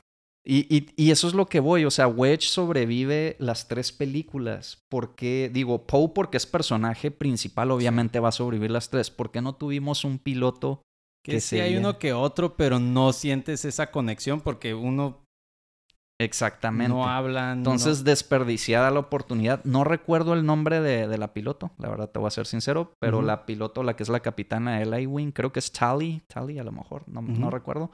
Y, y, y eso es lo que voy. O sea, Wedge sobrevive las tres películas. Porque, digo, Poe, porque es personaje principal, obviamente va a sobrevivir las tres. ¿Por qué no tuvimos un piloto Que, que sí hay uno que otro, pero no sientes esa conexión porque uno exactamente? no habla. no- Entonces, desperdiciada la oportunidad. No recuerdo el nombre de, de la piloto, la verdad te voy a ser sincero, pero la piloto, la que es la capitana de la wing creo que es Tally, Tally a lo mejor, no, recuerdo.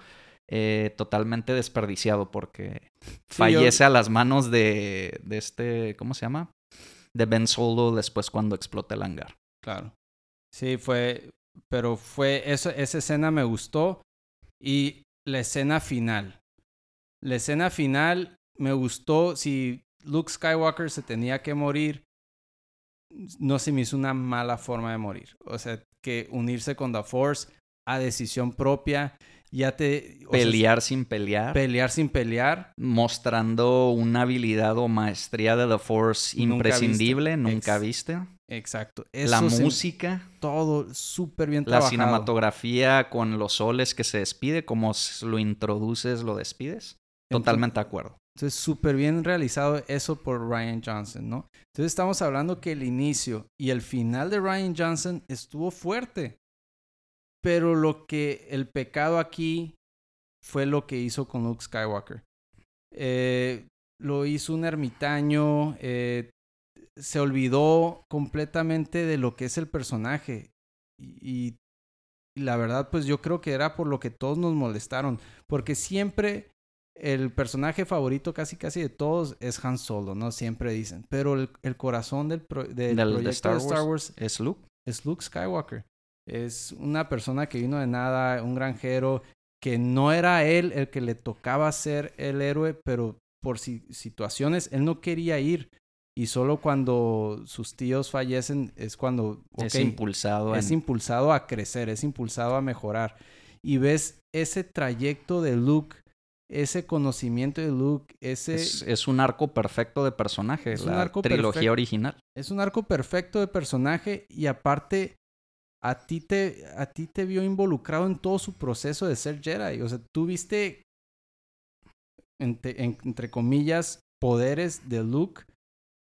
Eh, totalmente desperdiciado porque [laughs] Sí, fallece a las manos de, de este, ¿cómo se llama? De Ben Solo después cuando explota el hangar. Claro. Sí, fue. Pero fue. Eso, esa escena me gustó. Y la escena final. La escena final me gustó. Si Luke Skywalker se tenía que morir. No se me hizo una mala forma de morir. O sea, que unirse con The Force a decisión propia. Ya te. o sea, Pelear sin pelear. pelear sin pelear. mostrando una habilidad o maestría de The Force Nunca imprescindible, viste. nunca Ex- viste. Exacto. la Eso música, Todo súper bien la trabajado. cinematografía con los soles que se despide, como lo introduces, lo despides. Totalmente de acuerdo. Entonces, súper bien realizado eso por Ryan Johnson, ¿no? Entonces, estamos hablando que el inicio y el final de Ryan Johnson estuvo fuerte. Pero lo que el pecado aquí fue lo que hizo con Luke Skywalker. Eh, lo hizo un ermitaño, eh, se olvidó completamente de lo que es el personaje. Y, y la verdad, pues yo creo que era por lo que todos nos molestaron. Porque siempre el personaje favorito casi casi de todos es Han Solo, ¿no? Siempre dicen. Pero el, el corazón del, pro- del Del- de proyecto Star de Star Wars. Wars Es Luke. es Luke Skywalker. Es una persona que vino de nada, un granjero, que no era él el que le tocaba ser el héroe, pero por si- situaciones él no quería ir. Y solo cuando sus tíos fallecen es cuando Es impulsado. es en- impulsado a crecer, es impulsado a mejorar. Y ves ese trayecto de Luke, ese conocimiento de Luke, ese... es, es un arco perfecto de personaje. Es un la arco trilogía perfecto. original. Es un arco perfecto de personaje y aparte a ti te, a ti te vio involucrado en todo su proceso de ser Jedi. O sea, tú viste, entre, entre comillas, poderes de Luke,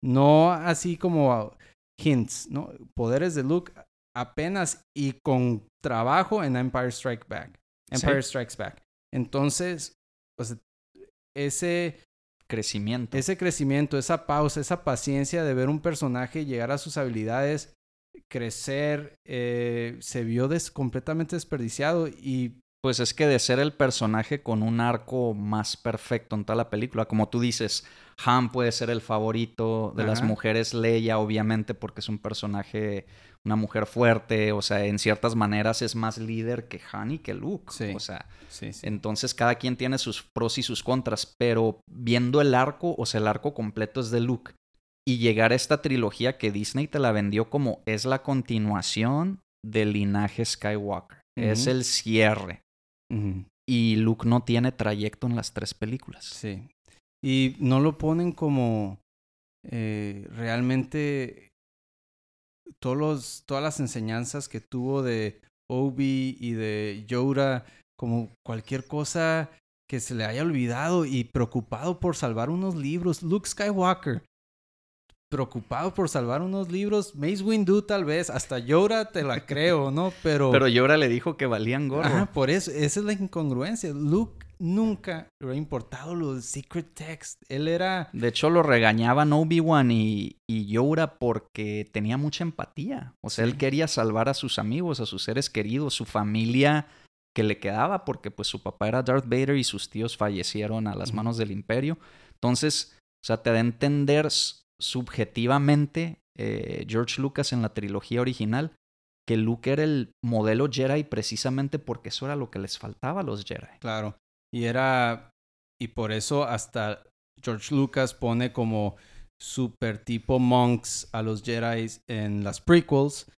no así como hints, ¿no? Poderes de Luke apenas y con trabajo en Empire Strikes Back. Empire Strikes Back. Entonces, o sea, ese crecimiento. Ese crecimiento, esa pausa, esa paciencia de ver un personaje llegar a sus habilidades, crecer, eh, se vio completamente desperdiciado y... Pues es que de ser el personaje con un arco más perfecto en toda la película, como tú dices, Han puede ser el favorito de las mujeres, Leia obviamente porque es un personaje una mujer fuerte, o sea, en ciertas maneras es más líder que Han y que Luke. O sea, entonces cada quien tiene sus pros y sus contras, pero viendo el arco, o sea, el arco completo es de Luke. Y llegar a esta trilogía que Disney te la vendió como es la continuación del linaje Skywalker. Es el cierre. Y Luke no tiene trayecto en las tres películas. Sí. Y no lo ponen como eh, realmente todos todas las enseñanzas que tuvo de Obi y de Yoda, como cualquier cosa que se le haya olvidado y preocupado por salvar unos libros. Luke Skywalker, preocupado por salvar unos libros. Mace Windu tal vez, hasta Yoda te la [laughs] creo, ¿no? Pero... Pero Yoda le dijo que valían gorro. por eso, esa es la incongruencia. Luke nunca le ha importado los secret text. Él era... De hecho, lo regañaban Obi-Wan y, y Yoda porque tenía mucha empatía. O sea, él quería salvar a sus amigos, a sus seres queridos, su familia que le quedaba porque pues su papá era Darth Vader y sus tíos fallecieron a las manos del imperio. Entonces, o sea, te da a entender subjetivamente eh, George Lucas en la trilogía original que Luke era el modelo Jedi precisamente porque eso era lo que les faltaba a los Jedi. Claro. Y era, y por eso hasta George Lucas pone como super tipo monks a los Jedi en las prequels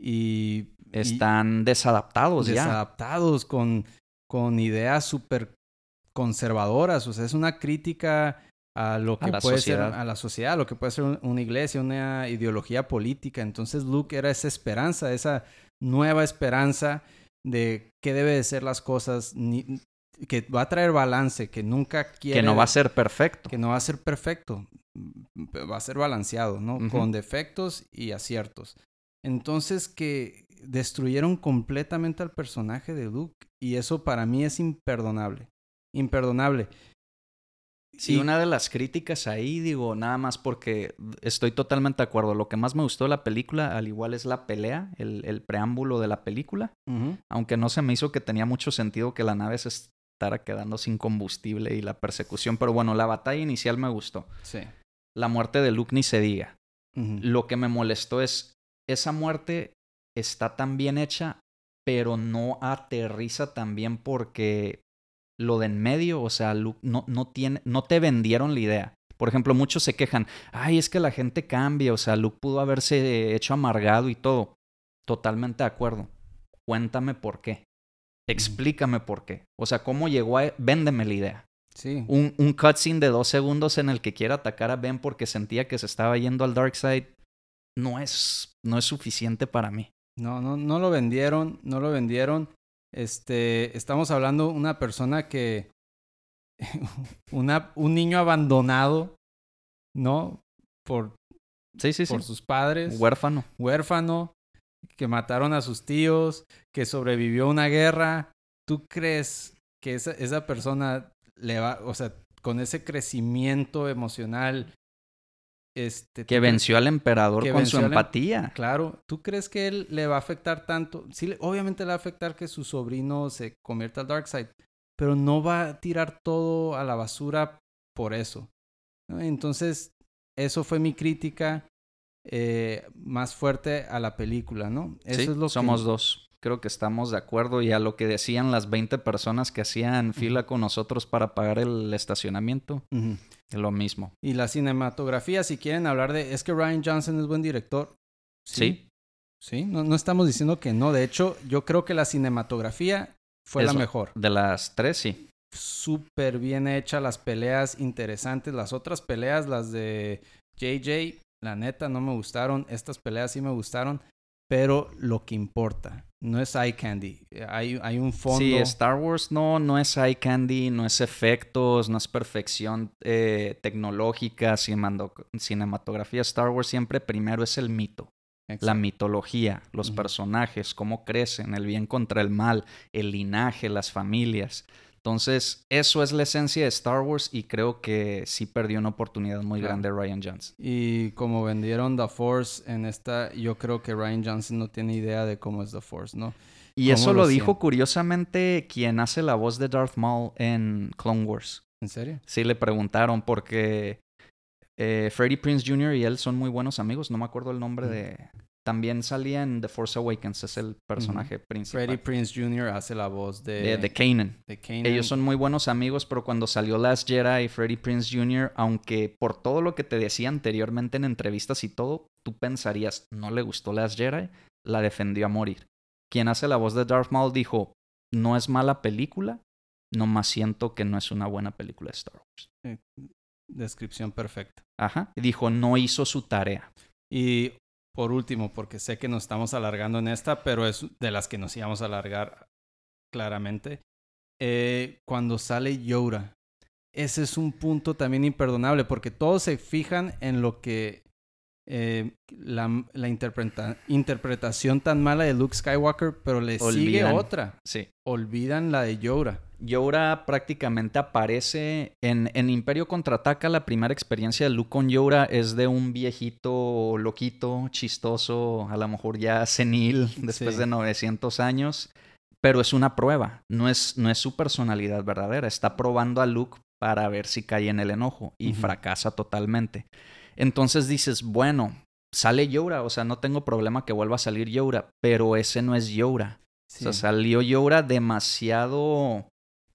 y están desadaptados, ya. Desadaptados con, con ideas súper conservadoras. O sea, es una crítica a lo que puede ser a la sociedad, a lo que puede ser una iglesia, una ideología política. Entonces Luke era esa esperanza, esa nueva esperanza de qué debe de ser las cosas, que va a traer balance, que nunca quiere... Que no va a ser perfecto. Que no va a ser perfecto, va a ser balanceado, ¿no? Con defectos y aciertos. Entonces que destruyeron completamente al personaje de Luke y eso para mí es imperdonable, imperdonable. Sí, una de las críticas ahí, digo, nada más porque estoy totalmente de acuerdo. Lo que más me gustó de la película, al igual es la pelea, el, preámbulo de la película. Aunque no se me hizo que tenía mucho sentido que la nave se estará quedando sin combustible y la persecución. Pero bueno, la batalla inicial me gustó. Sí. La muerte de Luke ni se diga. Lo que me molestó es, esa muerte está tan bien hecha, pero no aterriza tan bien porque lo de en medio, o sea, Luke no, no, tiene, no te vendieron la idea. Por ejemplo, muchos se quejan, ay, es que la gente cambia, o sea, Luke pudo haberse hecho amargado y todo. Totalmente de acuerdo. Cuéntame por qué. Explícame por qué. O sea, ¿cómo llegó a... Véndeme la idea. Sí. Un, un cutscene de dos segundos en el que quiera atacar a Ben porque sentía que se estaba yendo al Dark Side no es, no es suficiente para mí. No, no, no lo vendieron, no lo vendieron. Este, estamos hablando de una persona que, [laughs] una, un niño abandonado, ¿no? Por, sí, sí, por sus padres. Huérfano. Huérfano, que mataron a sus tíos, que sobrevivió a una guerra. ¿Tú crees que esa, esa persona le va, o sea, con ese crecimiento emocional, este, que venció al emperador con su em empatía. Claro, ¿tú crees que él le va a afectar tanto? Sí, obviamente le va a afectar que su sobrino se convierta al Dark Side, pero no va a tirar todo a la basura por eso. Entonces, eso fue mi crítica eh, más fuerte a la película, ¿no? Eso es lo somos dos. Creo que estamos de acuerdo y a lo que decían las 20 personas que hacían fila con nosotros para pagar el estacionamiento. Es lo mismo. Y la cinematografía, si quieren hablar de... Es que Ryan Johnson es buen director. Sí. Sí, No, no, estamos diciendo que no. De hecho, yo creo que la cinematografía fue la mejor. De las tres, sí. Súper bien hecha, las peleas interesantes. Las otras peleas, las de JJ, la neta, no me gustaron. Estas peleas sí me gustaron. Pero lo que importa. No es eye candy. Hay, hay un fondo. Sí, Star Wars no, no es eye candy, no es efectos, no es perfección eh, tecnológica, cinematografía. Star Wars siempre primero es el mito. La mitología, los personajes, cómo crecen, el bien contra el mal, el linaje, las familias. Entonces, eso es la esencia de Star Wars y creo que sí perdió una oportunidad muy grande Ryan Johnson. Y como vendieron The Force en esta, yo creo que Ryan Johnson no tiene idea de cómo es The Force, ¿no? Y eso lo, dijo curiosamente quien hace la voz de Darth Maul en Clone Wars. ¿En serio? Sí, le preguntaron porque eh, Freddie Prince Jr. y él son muy buenos amigos. No me acuerdo el nombre de, también salía en The Force Awakens, es el personaje principal. Freddie Prince Jr. hace la voz de... De, Kanan. Ellos son muy buenos amigos, pero cuando salió Last Jedi, Freddie Prince Jr., aunque por todo lo que te decía anteriormente en entrevistas y todo, tú pensarías, no le gustó Last Jedi, la defendió a morir. Quien hace la voz de Darth Maul dijo, no es mala película, nomás siento que no es una buena película de Star Wars. Eh, descripción perfecta. Ajá. Dijo, no hizo su tarea. Y por último, porque sé que nos estamos alargando en esta, pero es de las que nos íbamos a alargar claramente. Eh, cuando sale Yoda, ese es un punto también imperdonable, porque todos se fijan en lo que eh, la, la interpretación tan mala de Luke Skywalker, pero le sigue otra. Sí. Olvidan la de Yoda. Yoda prácticamente aparece en, en, Imperio Contraataca. La primera experiencia de Luke con Yoda es de un viejito loquito, chistoso, a lo mejor ya senil después de 900 años. Pero es una prueba, no es, no es su personalidad verdadera. Está probando a Luke para ver si cae en el enojo y fracasa totalmente. Entonces dices, bueno, sale Yoda, o sea, no tengo problema que vuelva a salir Yoda, pero ese no es Yoda. O sea, salió Yoda demasiado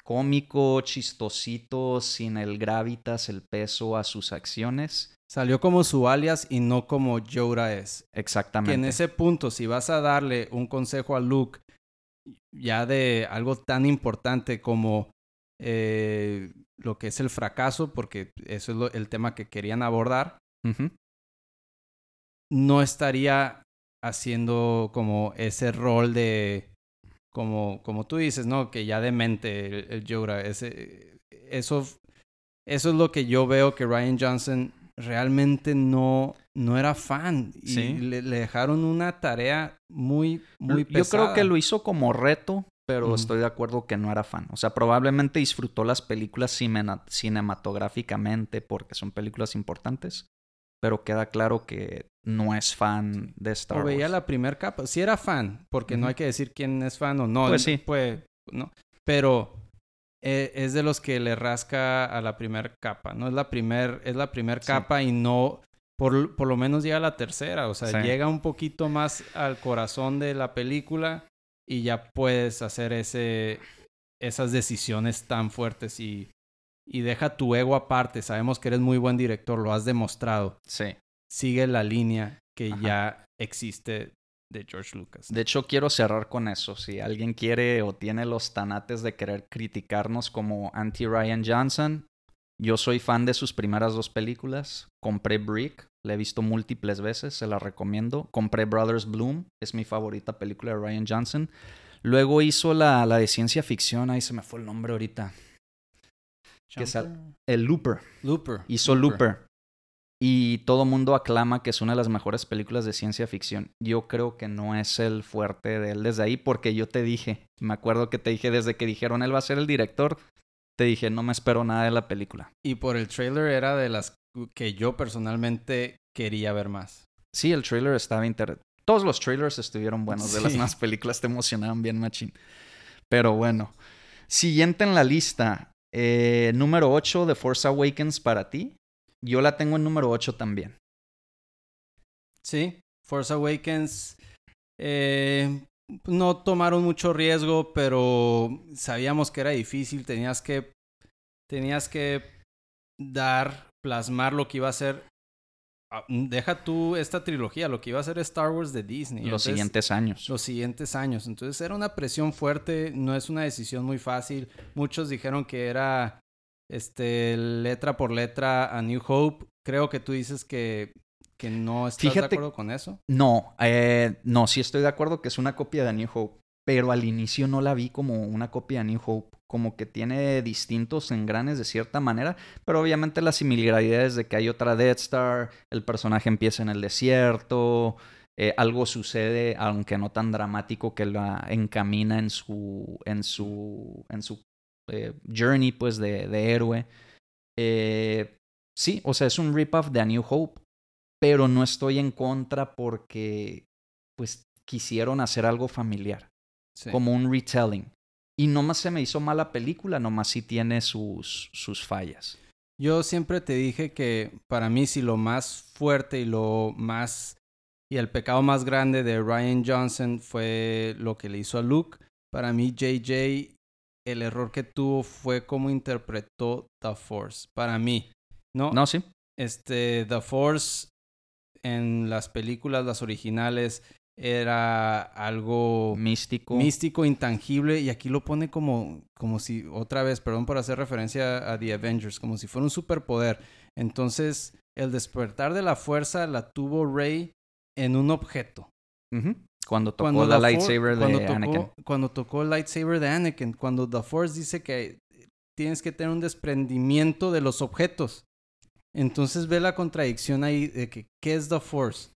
cómico, chistosito, sin el gravitas, el peso a sus acciones. Salió como su alias y no como Yoda es. Exactamente. Que en ese punto, si vas a darle un consejo a Luke, ya de algo tan importante como eh, lo que es el fracaso, porque eso es el tema que querían abordar, no estaría haciendo como ese rol de como, como tú dices, ¿no? Que ya demente el, el. Ese, eso, eso es lo que yo veo que Ryan Johnson realmente no, no era fan. Y le, dejaron una tarea muy, muy pesada. Yo creo que lo hizo como reto, pero estoy de acuerdo que no era fan. O sea, probablemente disfrutó las películas cinematográficamente porque son películas importantes, pero queda claro que no es fan de Star Wars. O veía la primera capa. Sí era fan, porque no hay que decir quién es fan o no. Pues sí. Pues, no. Pero eh, es de los que le rasca a la primera capa, ¿no? Es la primera es la primer capa y no... Por, por, lo menos llega a la tercera, o sea, llega un poquito más al corazón de la película y ya puedes hacer ese, esas decisiones tan fuertes y y deja tu ego aparte. Sabemos que eres muy buen director, lo has demostrado. Sí. Sigue la línea que ya existe de George Lucas. De hecho, quiero cerrar con eso. Si alguien quiere o tiene los tanates de querer criticarnos como anti-Ryan Johnson, yo soy fan de sus primeras dos películas. Compré Brick, la he visto múltiples veces, se la recomiendo. Compré Brothers Bloom, es mi favorita película de Ryan Johnson. Luego hizo la, la de ciencia ficción, ahí se me fue el nombre ahorita el Looper. Looper. Hizo Looper. Y todo mundo aclama que es una de las mejores películas de ciencia ficción. Yo creo que no es el fuerte de él desde ahí, porque yo te dije, me acuerdo que te dije desde que dijeron él va a ser el director, te dije, no me espero nada de la película. Y por el trailer era de las que yo personalmente quería ver más. Sí, el trailer estaba interesante. Todos los trailers estuvieron buenos, de las más películas te emocionaban bien, machín. Pero bueno, siguiente en la lista, eh, número 8 de Force Awakens para ti. Yo la tengo en número 8 también. Sí, Force Awakens. Eh, no tomaron mucho riesgo, pero sabíamos que era difícil. Tenías que. Tenías que dar, plasmar lo que iba a ser Ah, deja tú esta trilogía, lo que iba a ser Star Wars de Disney. Los siguientes años. Los siguientes años. Entonces era una presión fuerte, no es una decisión muy fácil. Muchos dijeron que era este letra por letra a New Hope. Creo que tú dices que, que no estás Fíjate- de acuerdo con eso. No, eh, no, sí estoy de acuerdo que es una copia de New Hope, pero al inicio no la vi como una copia de New Hope, como que tiene distintos engranes de cierta manera, pero obviamente las similitudes de que hay otra Death Star, el personaje empieza en el desierto, eh, algo sucede, aunque no tan dramático, que la encamina en su, en su, en su eh, journey, pues, de, de héroe. Eh, sí, o sea, es un rip-off de A New Hope, pero no estoy en contra porque, pues, quisieron hacer algo familiar, Sí. como un retelling. Y nomás se me hizo mala película, nomás sí tiene sus, sus fallas. Yo siempre te dije que para mí si lo más fuerte y lo más y el pecado más grande de Ryan Johnson fue lo que le hizo a Luke, para mí JJ el error que tuvo fue cómo interpretó The Force. Para mí, ¿no? No, sí. Este The Force en las películas las originales era algo Místico. místico, intangible, y aquí lo pone como, como si, otra vez, perdón por hacer referencia a The Avengers, como si fuera un superpoder. Entonces, el despertar de la fuerza la tuvo Rey en un objeto. Ujú. Cuando tocó Cuando la lightsaber cuando de tocó, Anakin. Cuando tocó el lightsaber de Anakin, cuando The Force dice que tienes que tener un desprendimiento de los objetos. Entonces ve la contradicción ahí de que, ¿qué es The Force?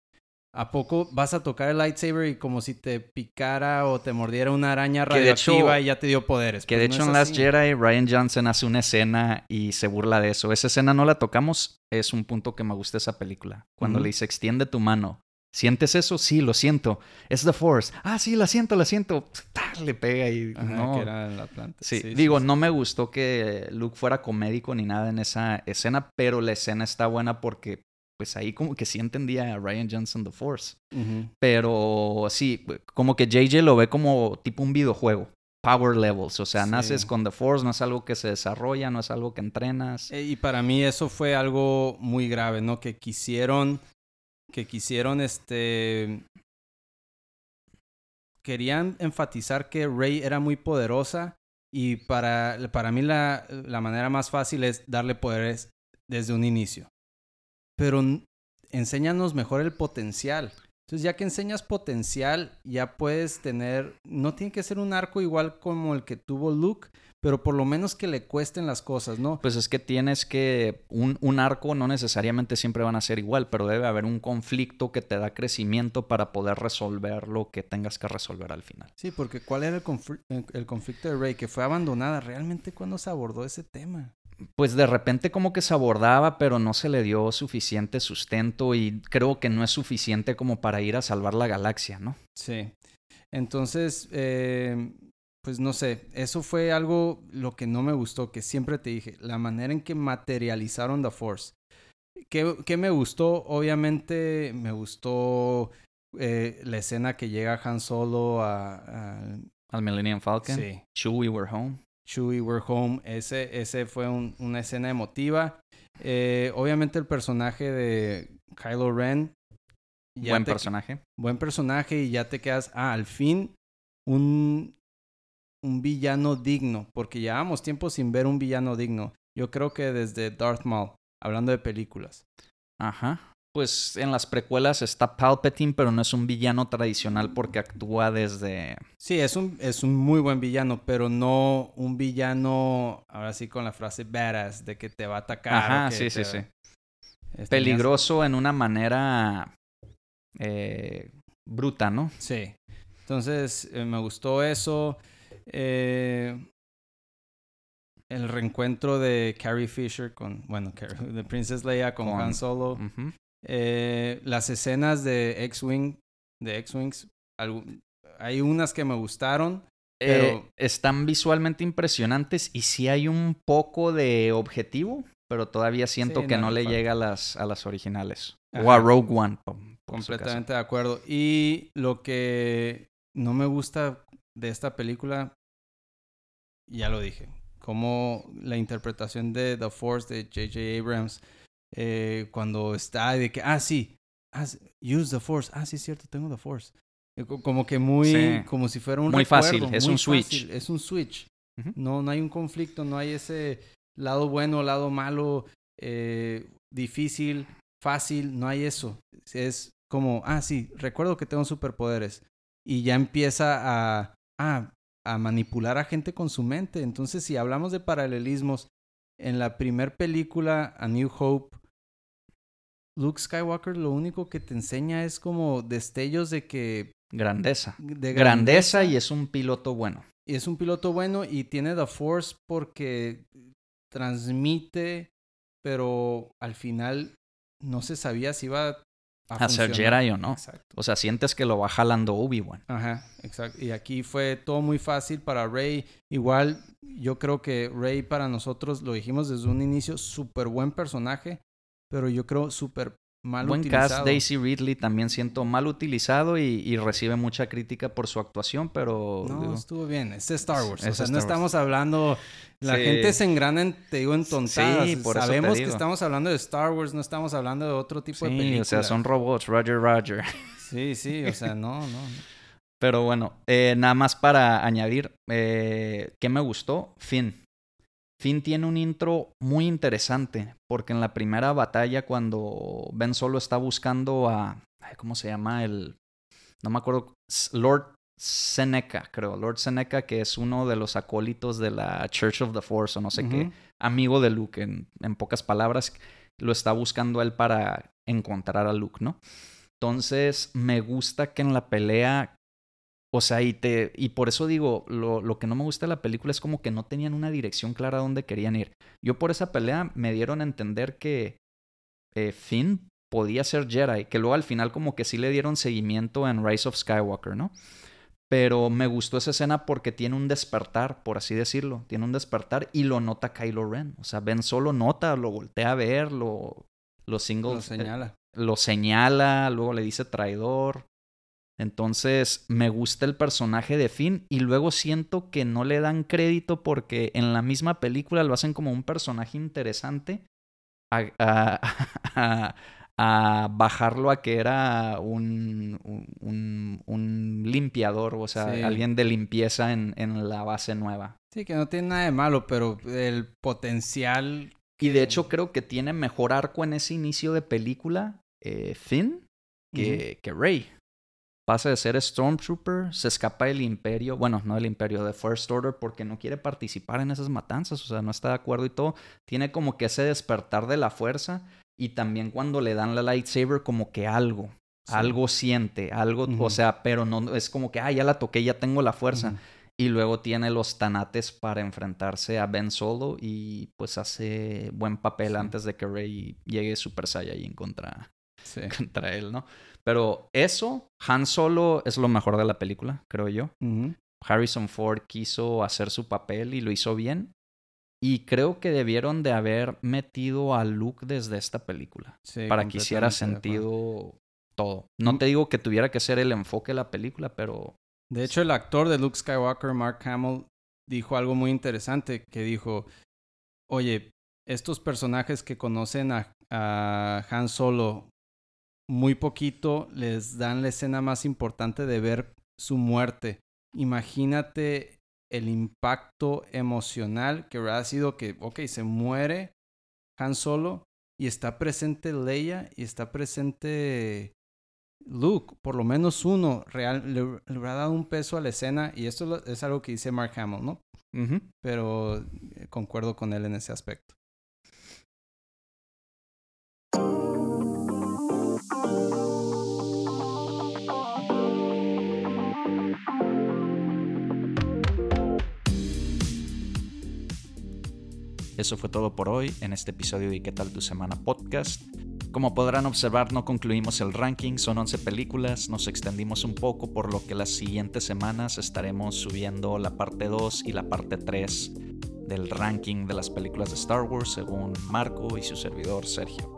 ¿A poco vas a tocar el lightsaber y como si te picara o te mordiera una araña hecho- radioactiva y ya te dio poderes? Que Pues de hecho en Last. Jedi Ryan Johnson hace una escena y se burla de eso. Esa escena no la tocamos, es un punto que me gusta esa película. Cuando le dice extiende tu mano. ¿Sientes eso? Sí, lo siento. Es The Force. Ah, sí, la siento, la siento. Le pega y Ajá, no. que era el Atlante. Sí, digo, sí. no me gustó que Luke fuera comédico ni nada en esa escena, pero la escena está buena porque pues ahí como que sí entendía a Ryan Johnson The Force. Pero sí, como que JJ lo ve como tipo un videojuego. Power levels, o sea, Sí. naces con The Force, no es algo que se desarrolla, no es algo que entrenas. Eh, Y para mí eso fue algo muy grave, ¿no? Que quisieron, que quisieron, este, querían enfatizar que Rey era muy poderosa y para, para mí la, la manera más fácil es darle poderes desde un inicio. Pero enséñanos mejor el potencial. Entonces ya que enseñas potencial, ya puedes tener, no tiene que ser un arco igual como el que tuvo Luke, pero por lo menos que le cuesten las cosas, ¿no? Pues es que tienes que, un, un arco no necesariamente siempre van a ser igual, pero debe haber un conflicto que te da crecimiento para poder resolver lo que tengas que resolver al final. Sí, porque ¿cuál era el, confl- el- conflicto de Rey? Que fue abandonada. ¿Realmente cuándo se abordó ese tema? Pues de repente como que se abordaba, pero no se le dio suficiente sustento y creo que no es suficiente como para ir a salvar la galaxia, ¿no? Sí. Entonces, eh, pues no sé, eso fue algo lo que no me gustó, que siempre te dije, la manera en que materializaron The Force. ¿Qué, qué me gustó? Obviamente me gustó eh, la escena que llega Han Solo a... a- Al Millennium Falcon. sí, Chewie, we're home. Chewie, We're Home. Ese, ese fue un- una escena emotiva. Eh, obviamente el personaje de Kylo Ren. Buen te- personaje. Buen personaje y ya te quedas, ah, al fin un, un villano digno. Porque llevamos tiempo sin ver un villano digno. Yo creo que desde Darth Maul, hablando de películas. Ajá. Pues en las precuelas está Palpatine, pero no es un villano tradicional porque actúa desde... Sí, es un, es un muy buen villano, pero no un villano, ahora sí con la frase badass, de que te va a atacar. Ajá, sí, sí, sí. este, Peligroso en una manera eh, bruta, ¿no? Sí. Entonces, eh, me gustó eso. Eh, el reencuentro de Carrie Fisher con, bueno, de Princess Leia con, Con- Han Solo. Eh, las escenas de X-Wing, de X-Wings, hay unas que me gustaron. Pero- Eh, están visualmente impresionantes y sí hay un poco de objetivo, pero todavía siento Sí, que no, no le falta. llega a las, a las originales. O a Rogue One. por- por su Completamente de acuerdo. Y lo que no me gusta de esta película, ya lo dije, como la interpretación de The Force de J.J. Abrams, eh, cuando está de que, ah, sí, ah, sí, use The Force, ah, sí, es cierto, tengo The Force. Eh, co- Como que muy, Sí. como si fuera un Muy recuerdo, fácil, es muy un switch. Es un switch. No, no hay un conflicto, no hay ese lado bueno, lado malo, eh, difícil. fácil, no hay eso. Es como, ah, sí, recuerdo que tengo superpoderes. Y ya empieza a, ah, a manipular a gente con su mente. Entonces, si hablamos de paralelismos, en la primer película, A New Hope, Luke Skywalker lo único que te enseña es como destellos de que... Grandeza. De grandeza, y es un piloto bueno. Y es un piloto bueno y tiene The Force porque transmite, pero al final no se sabía si iba a, ser Jedi o no. Exacto. O sea, sientes que lo va jalando Obi-Wan. Ajá, exacto. Y aquí fue todo muy fácil para Rey. Igual, yo creo que Rey para nosotros, lo dijimos desde un inicio, súper buen personaje, pero yo creo súper mal Buen utilizado. cast, Daisy Ridley también siento mal utilizado y, recibe mucha crítica por su actuación, pero... No, estuvo bien. Es Star Wars. o sea, no estamos hablando... La gente se engrana, en, te digo, en tontadas. Sí, por Sabemos que estamos hablando de Star Wars, no estamos hablando de otro tipo de películas. Sí, o sea, son robots, Roger, Roger. Sí, sí, o sea, no, no. Pero bueno, eh, nada más para añadir, eh, ¿qué me gustó? Finn. Finn tiene un intro muy interesante, porque en la primera batalla, cuando Ben Solo está buscando a. ¿Cómo se llama? El. No me acuerdo. Lord Seneca, creo. Lord Seneca, que es uno de los acólitos de la Church of the Force, o no sé qué. Amigo de Luke, en, en pocas palabras. Lo está buscando él para encontrar a Luke, ¿no? Entonces, me gusta que en la pelea o sea, y, te, y por eso digo, lo, lo, que no me gusta de la película es como que no tenían una dirección clara a dónde querían ir. Yo por esa pelea me dieron a entender que eh, Finn podía ser Jedi, que luego al final como que sí le dieron seguimiento en Rise of Skywalker, ¿no? Pero me gustó esa escena porque tiene un despertar, por así decirlo. Tiene un despertar y lo nota Kylo Ren. O sea, Ben solo nota, lo voltea a ver, lo, lo singles. Lo señala. lo señala, luego le dice traidor. Entonces me gusta el personaje de Finn y luego siento que no le dan crédito porque en la misma película lo hacen como un personaje interesante a, [laughs] bajarlo a que era un, un, limpiador, o sea, alguien de limpieza en, en, la base nueva. Sí, que no tiene nada de malo, pero el potencial... Y de hecho creo que tiene mejor arco en ese inicio de película eh, Finn que, que Rey pasa de ser Stormtrooper, se escapa del imperio, bueno, no del imperio, de First Order, porque no quiere participar en esas matanzas, o sea, no está de acuerdo y todo. Tiene como que ese despertar de la fuerza y también cuando le dan la lightsaber como que algo, algo siente, algo, o sea, pero no es como que, ah, ya la toqué, ya tengo la fuerza. Y luego tiene los tanates para enfrentarse a Ben Solo y pues hace buen papel antes de que Rey llegue Super Saiyajin contra, [laughs] contra él, ¿no? Pero eso, Han Solo es lo mejor de la película, creo yo. Harrison Ford quiso hacer su papel y lo hizo bien. Y creo que debieron de haber metido a Luke desde esta película. para que hiciera sentido todo. No te digo que tuviera que ser el enfoque de la película, pero... De hecho, el actor de Luke Skywalker, Mark Hamill, dijo algo muy interesante, que dijo, oye, estos personajes que conocen a Han Solo muy poquito les dan la escena más importante de ver su muerte. Imagínate el impacto emocional que habrá sido que, ok, se muere Han Solo y está presente Leia y está presente Luke, por lo menos uno, real, le, habrá dado un peso a la escena y esto es algo que dice Mark Hamill, ¿no? Pero eh, concuerdo con él en ese aspecto. Eso fue todo por hoy en este episodio de ¿Qué tal tu semana podcast? Como podrán observar, no concluimos el ranking, son 11 películas, nos extendimos un poco, por lo que las siguientes semanas estaremos subiendo la parte 2 y la parte 3 del ranking de las películas de Star Wars según Marco y su servidor Sergio.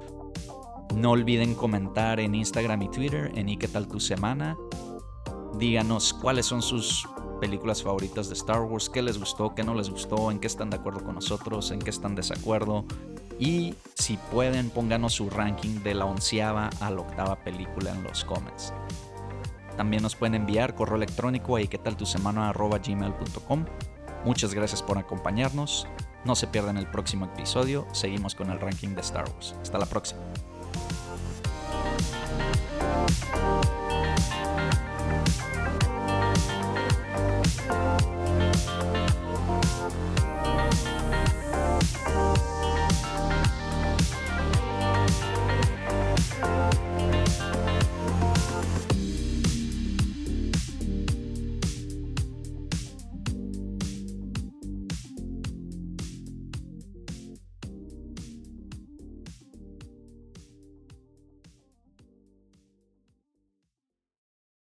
No olviden comentar en Instagram y Twitter en ¿Y qué tal tu semana? Díganos cuáles son sus películas favoritas de Star Wars, qué les gustó, qué no les gustó, en qué están de acuerdo con nosotros, en qué están de desacuerdo. Y si pueden, pónganos su ranking de la onceava a la octava película en los comments. También nos pueden enviar correo electrónico a. Muchas gracias por acompañarnos. No se pierdan el próximo episodio. Seguimos con el ranking de Star Wars. Hasta la próxima.